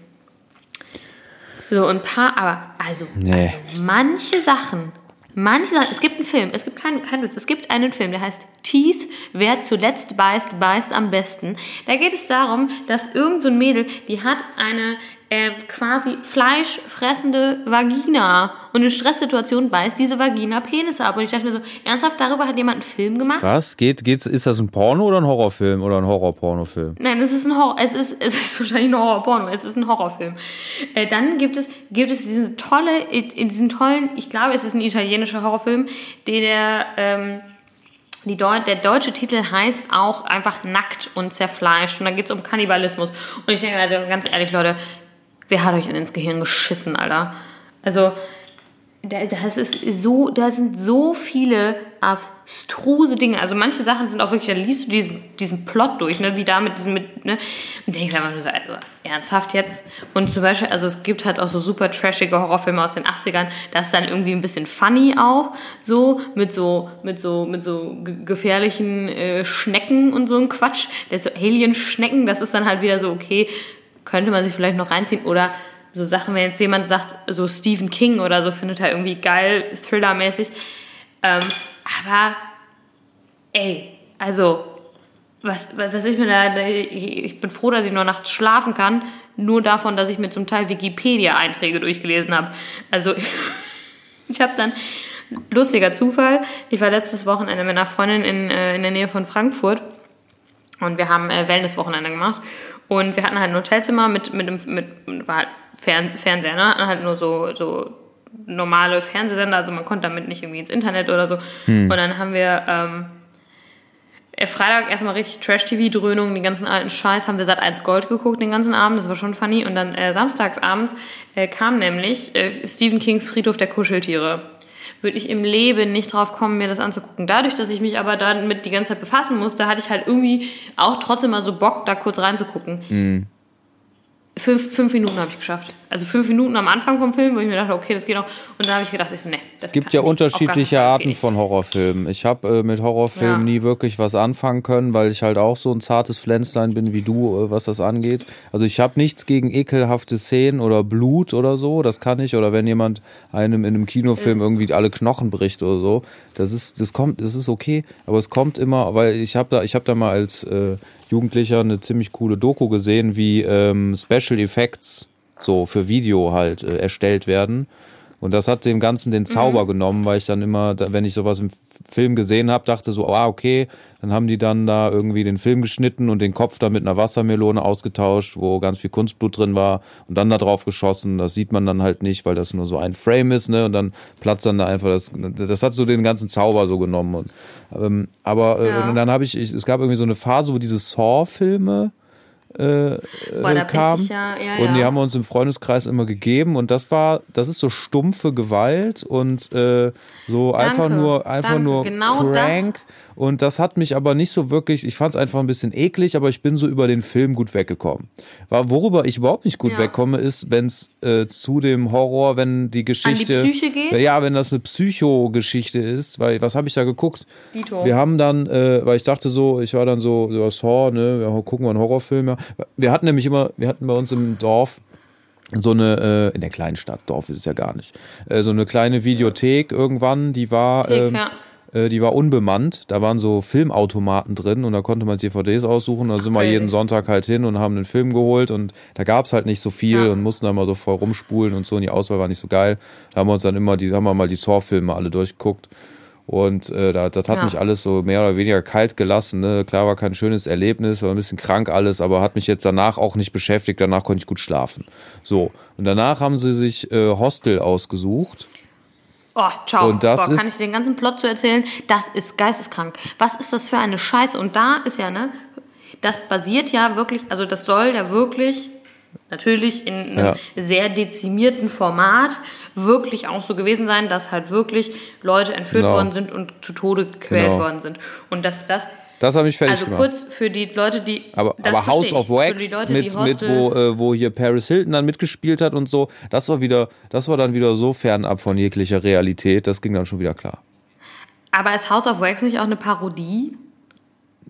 So, ein paar, aber, also, Nee. also manche Sachen, manche Sachen, es gibt einen Film, es gibt keinen kein Witz, es gibt einen Film, der heißt Teeth, wer zuletzt beißt, beißt am besten. Da geht es darum, dass irgend so ein Mädel, die hat eine, äh, quasi fleischfressende Vagina. Und in Stresssituationen beißt diese Vagina Penisse ab. Und ich dachte mir so, ernsthaft, darüber hat jemand einen Film gemacht? Was? Geht, geht's, ist das ein Porno oder ein Horrorfilm oder ein Horror-Pornofilm? Nein, es ist ein Horror, es ist, es ist wahrscheinlich ein Horrorporno, es ist ein Horrorfilm. Äh, dann gibt es, gibt es diesen tolle, in diesen tollen, ich glaube, es ist ein italienischer Horrorfilm, der, der ähm, die Deu der deutsche Titel heißt auch einfach Nackt und Zerfleischt. Und da geht es um Kannibalismus. Und ich denke, also ganz ehrlich, Leute, wer hat euch denn ins Gehirn geschissen, Alter? Also, das ist so, da sind so viele abstruse Dinge. Also manche Sachen sind auch wirklich, da liest du diesen, diesen Plot durch, ne, wie da mit diesem, mit, ne, und denkst einfach nur so, also, ernsthaft jetzt? Und zum Beispiel, also es gibt halt auch so super trashige Horrorfilme aus den 80ern, das ist dann irgendwie ein bisschen funny auch, so, mit so, mit so, mit so gefährlichen äh, Schnecken und so ein Quatsch. Das so Alien-Schnecken, das ist dann halt wieder so, okay, könnte man sich vielleicht noch reinziehen oder so Sachen, wenn jetzt jemand sagt, so Stephen King oder so, findet er irgendwie geil, Thriller-mäßig. Ähm, aber, ey, also, was, was ich mir da, ich bin froh, dass ich nur nachts schlafen kann, nur davon, dass ich mir zum Teil Wikipedia-Einträge durchgelesen habe. Also, ich habe dann, lustiger Zufall, ich war letztes Wochenende mit einer Freundin in, äh, in der Nähe von Frankfurt und wir haben äh, Wellness-Wochenende gemacht und wir hatten halt ein Hotelzimmer mit, mit, mit war halt Fern, Fernseher, ne? Hatten halt nur so, so normale Fernsehsender, also man konnte damit nicht irgendwie ins Internet oder so. Hm. Und dann haben wir ähm, äh, Freitag erstmal richtig Trash-TV-Dröhnung, den ganzen alten Scheiß, haben wir Sat 1 Gold geguckt den ganzen Abend, das war schon funny. Und dann äh, samstags abends äh, kam nämlich äh, Stephen Kings Friedhof der Kuscheltiere würde ich im Leben nicht drauf kommen, mir das anzugucken. Dadurch, dass ich mich aber damit die ganze Zeit befassen musste, hatte ich halt irgendwie auch trotzdem mal so Bock, da kurz reinzugucken. Mhm. Fünf, fünf Minuten habe ich geschafft. Also fünf Minuten am Anfang vom Film, wo ich mir dachte, okay, das geht noch. Und da habe ich gedacht, ich nee. Es gibt ja unterschiedliche Arten von Horrorfilmen. Ich habe äh, mit Horrorfilmen ja. nie wirklich was anfangen können, weil ich halt auch so ein zartes Pflänzlein bin wie du, äh, was das angeht. Also ich habe nichts gegen ekelhafte Szenen oder Blut oder so, das kann ich. Oder wenn jemand einem in einem Kinofilm mhm. irgendwie alle Knochen bricht oder so, das ist, das kommt, das ist okay. Aber es kommt immer, weil ich habe da, ich habe da mal als äh, Jugendlicher eine ziemlich coole Doku gesehen, wie ähm, Special Effects so für Video halt äh, erstellt werden. Und das hat dem Ganzen den Zauber mhm. genommen, weil ich dann immer, wenn ich sowas im Film gesehen habe, dachte so, ah, okay, dann haben die dann da irgendwie den Film geschnitten und den Kopf da mit einer Wassermelone ausgetauscht, wo ganz viel Kunstblut drin war und dann da drauf geschossen. Das sieht man dann halt nicht, weil das nur so ein Frame ist, ne? Und dann platzt dann da einfach das, das hat so den ganzen Zauber so genommen. Und, ähm, aber äh, ja. dann habe ich, ich, es gab irgendwie so eine Phase, wo diese Saw-Filme äh, Boah, äh, kam. Ja, ja, und die haben wir uns im Freundeskreis immer gegeben und das war, das ist so stumpfe Gewalt und äh, so Danke. einfach nur, einfach Danke. nur genau crank. Das und das hat mich aber nicht so wirklich, ich fand es einfach ein bisschen eklig, aber ich bin so über den Film gut weggekommen. Worüber ich überhaupt nicht gut ja. wegkomme, ist, wenn es äh, zu dem Horror, wenn die Geschichte. An die Psyche geht? Ja, wenn das eine Psycho-Geschichte ist, weil was habe ich da geguckt? Dito. Wir haben dann, äh, weil ich dachte so, ich war dann so, so Saw, ne, wir gucken wir einen Horrorfilm. Ja. Wir hatten nämlich immer, wir hatten bei uns im Dorf so eine, äh, in der kleinen Stadt, Dorf ist es ja gar nicht, äh, so eine kleine Videothek irgendwann, die war. Ähm, ja die war unbemannt. Da waren so Filmautomaten drin und da konnte man DVDs aussuchen. Da sind wir jeden Sonntag halt hin und haben einen Film geholt und da gab es halt nicht so viel ja. und mussten da mal so voll rumspulen und so. Und die Auswahl war nicht so geil. Da haben wir uns dann immer die, haben wir mal die Saw-Filme alle durchgeguckt. Und äh, das, das hat ja. mich alles so mehr oder weniger kalt gelassen. Ne? Klar war kein schönes Erlebnis, war ein bisschen krank alles, aber hat mich jetzt danach auch nicht beschäftigt. Danach konnte ich gut schlafen. So. Und danach haben sie sich äh, Hostel ausgesucht. Oh, ciao. Und das Boah, kann ich dir den ganzen Plot zu erzählen? Das ist geisteskrank. Was ist das für eine Scheiße? Und da ist ja, ne, das basiert ja wirklich, also das soll ja wirklich, natürlich in einem ja. sehr dezimierten Format, wirklich auch so gewesen sein, dass halt wirklich Leute entführt genau. worden sind und zu Tode gequält genau. worden sind. Und dass das das habe ich fertig also gemacht. Also kurz für die Leute, die. Aber, aber House of Wax Leute, mit, mit wo, äh, wo hier Paris Hilton dann mitgespielt hat und so, das war wieder, das war dann wieder so fernab von jeglicher Realität, das ging dann schon wieder klar. Aber ist House of Wax nicht auch eine Parodie?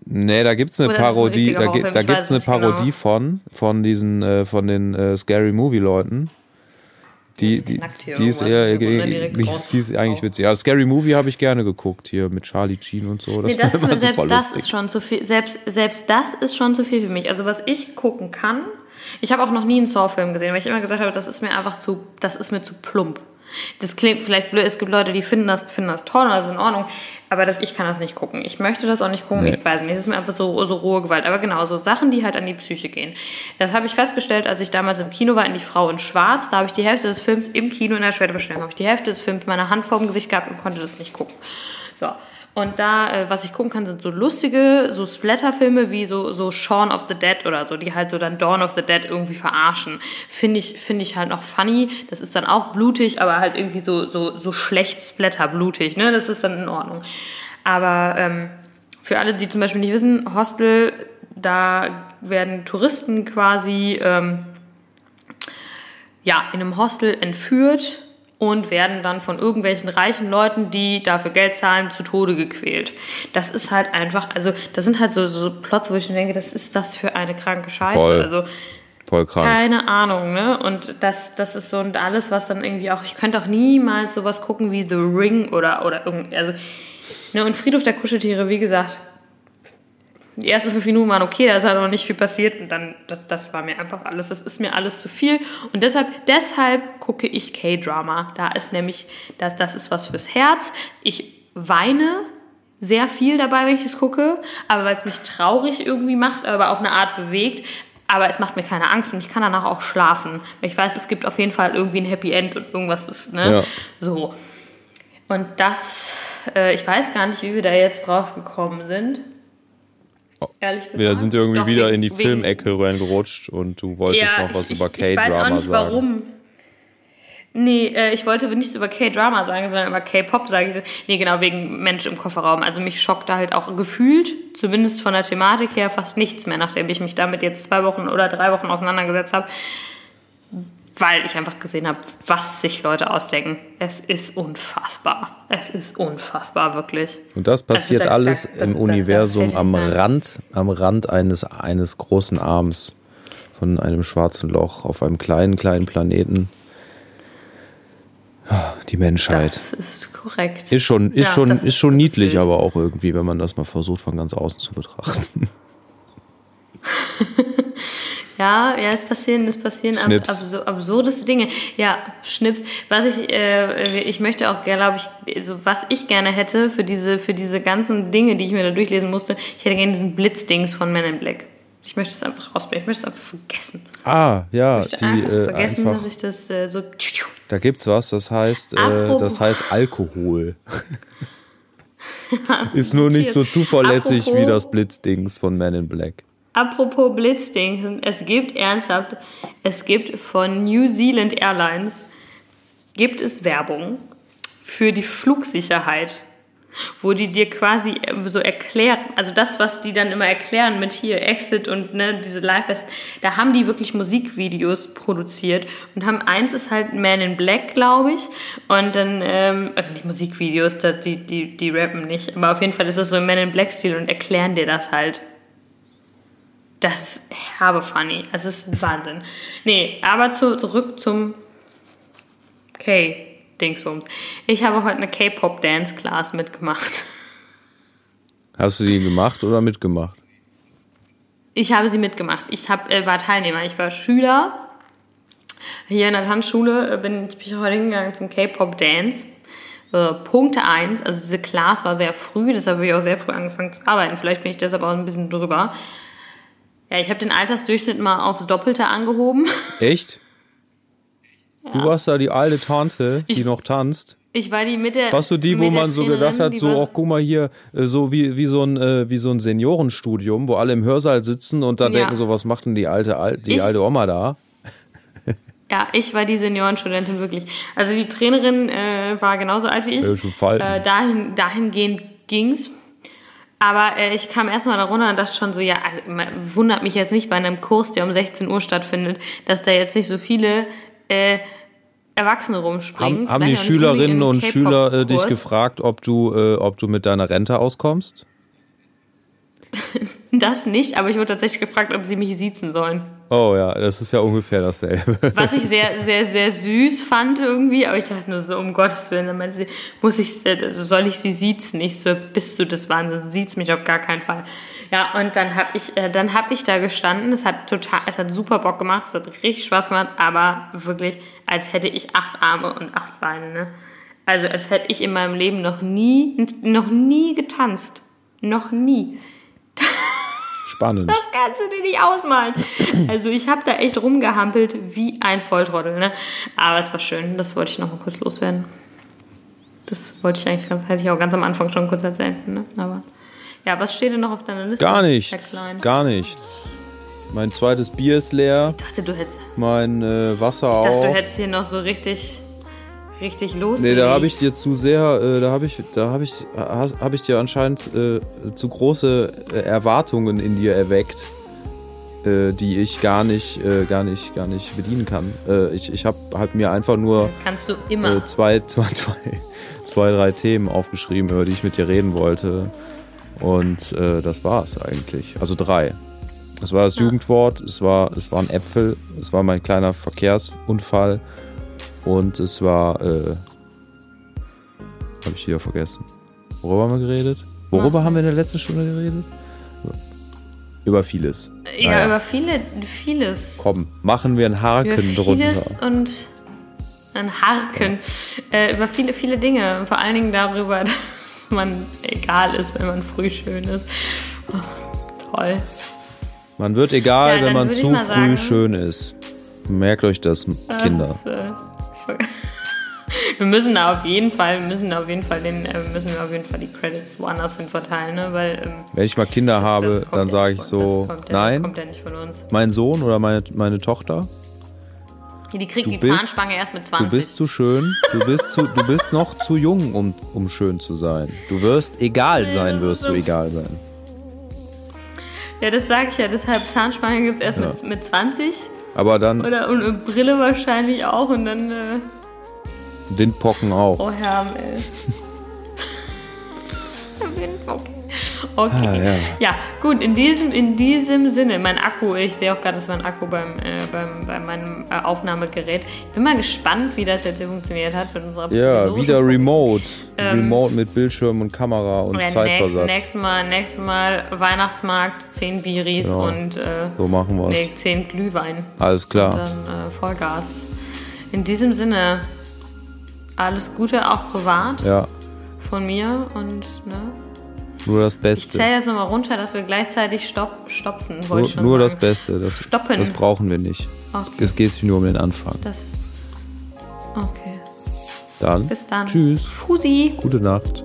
Nee, da gibt's eine Oder Parodie, ein da, da gibt's eine Parodie genau. von, von diesen, äh, von den äh, Scary Movie Leuten. Die, die, die ist eher, die, die, ist eigentlich witzig. Ja, Scary Movie habe ich gerne geguckt hier mit Charlie Sheen und so. Das, nee, das ist, selbst das ist schon zu viel. Selbst, selbst das ist schon zu viel für mich. Also was ich gucken kann, Ich habe auch noch nie einen Saw-Film gesehen, weil ich immer gesagt habe, das ist mir einfach zu, das ist mir zu plump. Das klingt vielleicht blöd, es gibt Leute, die finden das, finden das toll und das ist in Ordnung, aber das, ich kann das nicht gucken. Ich möchte das auch nicht gucken, Nee. ich weiß nicht, das ist mir einfach so, so rohe Gewalt. Aber genau, so Sachen, die halt an die Psyche gehen. Das habe ich festgestellt, als ich damals im Kino war, in Die Frau in Schwarz, da habe ich die Hälfte des Films im Kino in der Schwertverstellung, habe ich die Hälfte des Films meine Hand vor dem Gesicht gehabt und konnte das nicht gucken. So. Und da, äh, was ich gucken kann, sind so lustige, so Splatter-Filme wie so, so Shaun of the Dead oder so, die halt so dann Dawn of the Dead irgendwie verarschen. Finde ich, finde ich halt noch funny. Das ist dann auch blutig, aber halt irgendwie so, so, so schlecht Splatter-blutig, ne? Das ist dann in Ordnung. Aber ähm, für alle, die zum Beispiel nicht wissen, Hostel, da werden Touristen quasi ähm, ja, in einem Hostel entführt und werden dann von irgendwelchen reichen Leuten, die dafür Geld zahlen, zu Tode gequält. Das ist halt einfach, also das sind halt so, so Plots, wo ich mir denke, das ist das für eine kranke Scheiße. Voll. Also Voll krank. keine Ahnung, ne? Und das, das ist so und alles, was dann irgendwie auch, ich könnte auch niemals sowas gucken wie The Ring oder, oder irgendwie, also, ne? Und Friedhof der Kuscheltiere, wie gesagt, die ersten fünf Minuten waren okay, da ist halt noch nicht viel passiert und dann, das, das war mir einfach alles, das ist mir alles zu viel und deshalb, deshalb gucke ich K-Drama. Da ist nämlich, das, das ist was fürs Herz. Ich weine sehr viel dabei, wenn ich es gucke, aber weil es mich traurig irgendwie macht, aber auf eine Art bewegt. Aber es macht mir keine Angst und ich kann danach auch schlafen. Weil ich weiß, es gibt auf jeden Fall irgendwie ein Happy End und irgendwas ist, ne? Ja. So. Und das, äh, ich weiß gar nicht, wie wir da jetzt drauf gekommen sind. Ehrlich gesagt. Wir sind irgendwie Doch, wieder wegen- in die Filmecke reingerutscht und du wolltest noch was ich, über ich, ich weiß auch K-Drama nicht sagen. warum. Nee, äh, ich wollte nichts über K-Drama sagen, sondern über K-Pop sagen. Nee, genau, wegen Mensch im Kofferraum. Also mich schockt da halt auch gefühlt, zumindest von der Thematik her, fast nichts mehr, nachdem ich mich damit jetzt zwei Wochen oder drei Wochen auseinandergesetzt habe. Weil ich einfach gesehen habe, was sich Leute ausdenken. Es ist unfassbar. Es ist unfassbar, wirklich. Und das passiert Also da- alles da- da- im Universum am. Rand, am Rand eines, eines großen Arms von einem schwarzen Loch auf einem kleinen, kleinen Planeten. Ah, Die Menschheit. Das ist korrekt. Ist schon, ist Ja, schon, das- ist schon ist niedlich, aber auch irgendwie, wenn man das mal versucht, von ganz außen zu betrachten. Ja, ja, es passieren, es passieren ab, absur absurdeste Dinge. Ja, Schnips. Was ich, äh, ich möchte auch, glaube ich, also was ich gerne hätte für diese, für diese ganzen Dinge, die ich mir da durchlesen musste, ich hätte gerne diesen Blitzdings von Men in Black. Ich möchte es einfach ausblenden. Ich möchte es einfach vergessen. Ah, ja, Ich möchte die, einfach äh, vergessen, einfach, dass ich das äh, so. da gibt's was, das heißt, äh, das heißt Alkohol. Ist nur nicht so zuverlässig wie Apropos- das Blitzdings von Man in Black. Apropos Blitzding, es gibt ernsthaft, es gibt von New Zealand Airlines, gibt es Werbung für die Flugsicherheit, wo die dir quasi so erklären, also das, was die dann immer erklären mit hier Exit und ne, diese Live-West, da haben die wirklich Musikvideos produziert und haben, eins ist halt Man in Black, glaube ich, und dann, ähm, äh, die Musikvideos, die, die, die rappen nicht, aber auf jeden Fall ist das so im Man in Black-Stil und erklären dir das halt. Das ist herbe funny. Das ist Wahnsinn. Nee, aber zu, zurück zum K-Dingsbums. Ich habe heute eine K-Pop-Dance-Class mitgemacht. Hast du die gemacht oder mitgemacht? Ich habe sie mitgemacht. Ich hab, äh, war Teilnehmer. Ich war Schüler. Hier in der Tanzschule äh, bin ich bin heute hingegangen zum K-Pop-Dance. Äh, Punkt 1, also diese Class war sehr früh, deshalb habe ich auch sehr früh angefangen zu arbeiten. Vielleicht bin ich deshalb auch ein bisschen drüber. Ja, ich habe den Altersdurchschnitt mal aufs Doppelte angehoben. Echt? Du warst da die alte Tante, die Ich- noch tanzt. Ich war die mit der. Warst du die, wo man so gedacht hat, so, auch guck mal hier, äh, so wie, wie, so ein, äh, wie so ein Seniorenstudium, wo alle im Hörsaal sitzen und dann Ja. denken so, was macht denn die alte, Al- die Ich- alte Oma da? Ja, ich war die Seniorenstudentin wirklich. Also die Trainerin äh, war genauso alt wie ich. Äh, schon falten. Äh, dahin, dahingehend ging's. Aber äh, ich kam erstmal da runter und dachte schon so, ja, also, man- wundert mich jetzt nicht bei einem Kurs, der um 16 Uhr stattfindet, dass da jetzt nicht so viele äh, Erwachsene rumspringen. Haben, haben die Schülerinnen und Schüler äh, dich gefragt, ob du, äh, ob du mit deiner Rente auskommst? das nicht, aber ich wurde tatsächlich gefragt, ob sie mich siezen sollen. Oh ja, das ist ja ungefähr dasselbe. Was ich sehr, sehr, sehr süß fand irgendwie, aber ich dachte nur so, um Gottes Willen, dann meinte sie, muss ich, äh, soll ich sie siezen? Nicht so, bist du des Wahnsinns, siezt mich auf gar keinen Fall. Ja, und dann habe ich, äh, dann habe ich da gestanden, es hat total, es hat super Bock gemacht, es hat richtig Spaß gemacht, aber wirklich, als hätte ich acht Arme und acht Beine, ne? Also als hätte ich in meinem Leben noch nie, noch nie getanzt. Noch nie. Spannend. Das kannst du dir nicht ausmalen. Also ich habe da echt rumgehampelt wie ein Volltrottel. Ne? Aber es war schön. Das wollte ich noch mal kurz loswerden. Das wollte ich eigentlich, ganz, hätte ich auch ganz am Anfang schon kurz erzählen. Ne? Aber ja, was steht denn noch auf deiner Liste? Gar nichts. Gar nichts. Mein zweites Bier ist leer. Ich dachte, du hättest, Mein äh, Wasser ich dachte, du auch. hättest hier noch so richtig, richtig los. Nee, da habe ich dir zu sehr, äh, da habe ich, da habe ich, habe ich dir anscheinend äh, zu große äh, Erwartungen in dir erweckt, äh, die ich gar nicht, äh, gar nicht, gar nicht bedienen kann. Äh, ich ich habe halt mir einfach nur Kannst du immer. zwei, zwei, zwei, zwei, drei Themen aufgeschrieben, über die ich mit dir reden wollte. Und das war es eigentlich. Also drei. Es war das Jugendwort, es war, es waren Äpfel, es war mein kleiner Verkehrsunfall und es war, äh, habe ich wieder vergessen. Worüber haben wir geredet? Worüber haben wir in der letzten Stunde geredet? Über vieles. ja, Naja. über viele, vieles. Komm, machen wir einen Haken über drunter. vieles und ein Harken. Äh, über viele, viele Dinge. Vor allen Dingen darüber, dass man egal ist, wenn man früh schön ist. Oh, toll. Man wird egal, Ja, wenn man zu früh sagen- schön ist. Merkt euch das, Kinder. Das, äh, wir müssen da auf jeden Fall, müssen auf jeden Fall den, äh, müssen wir auf jeden Fall die Credits woanders hin verteilen, ne? Weil ähm, Wenn ich mal Kinder habe, dann ja sage ich so, ja, nein, kommt ja nicht von uns. mein Sohn oder meine, meine Tochter, Die kriegt die bist- Zahnspange erst mit 20. du bist zu schön, du bist, zu, du bist noch zu jung, um, um schön zu sein. Du wirst egal sein, wirst du egal sein. ja, das sage ich ja. Deshalb Zahnspange gibt es erst Ja. mit, mit 20. Aber dann Oder und, und Brille wahrscheinlich auch. Und dann, äh, Windpocken auch. oh Herr, ey. okay. Okay. Ah, ja. Ja, gut, in diesem, in diesem Sinne, mein Akku, ich sehe auch gerade, das war ein Akku beim, äh, beim, bei meinem äh, Aufnahmegerät. Ich bin mal gespannt, wie das jetzt hier funktioniert hat mit unserer Ja, wieder Remote. Ähm, Remote mit Bildschirm und Kamera und Ja, Zeitversatz. nächstes, Mal, nächstes Mal Weihnachtsmarkt, 10 Biris Genau. und äh, So machen wir's. nee, 10 Glühwein. Alles Und klar. dann äh, Vollgas. In diesem Sinne, alles Gute auch privat Ja, von mir und ne, nur das ich Beste. zähle jetzt nochmal runter, dass wir gleichzeitig stopp, stopfen, wollte Nur, ich nur das. Beste. Das, Stoppen. das brauchen wir nicht. Okay. Es geht nur um den Anfang. Das. Okay. Dann. Bis dann. Tschüss. Fusi. Gute Nacht.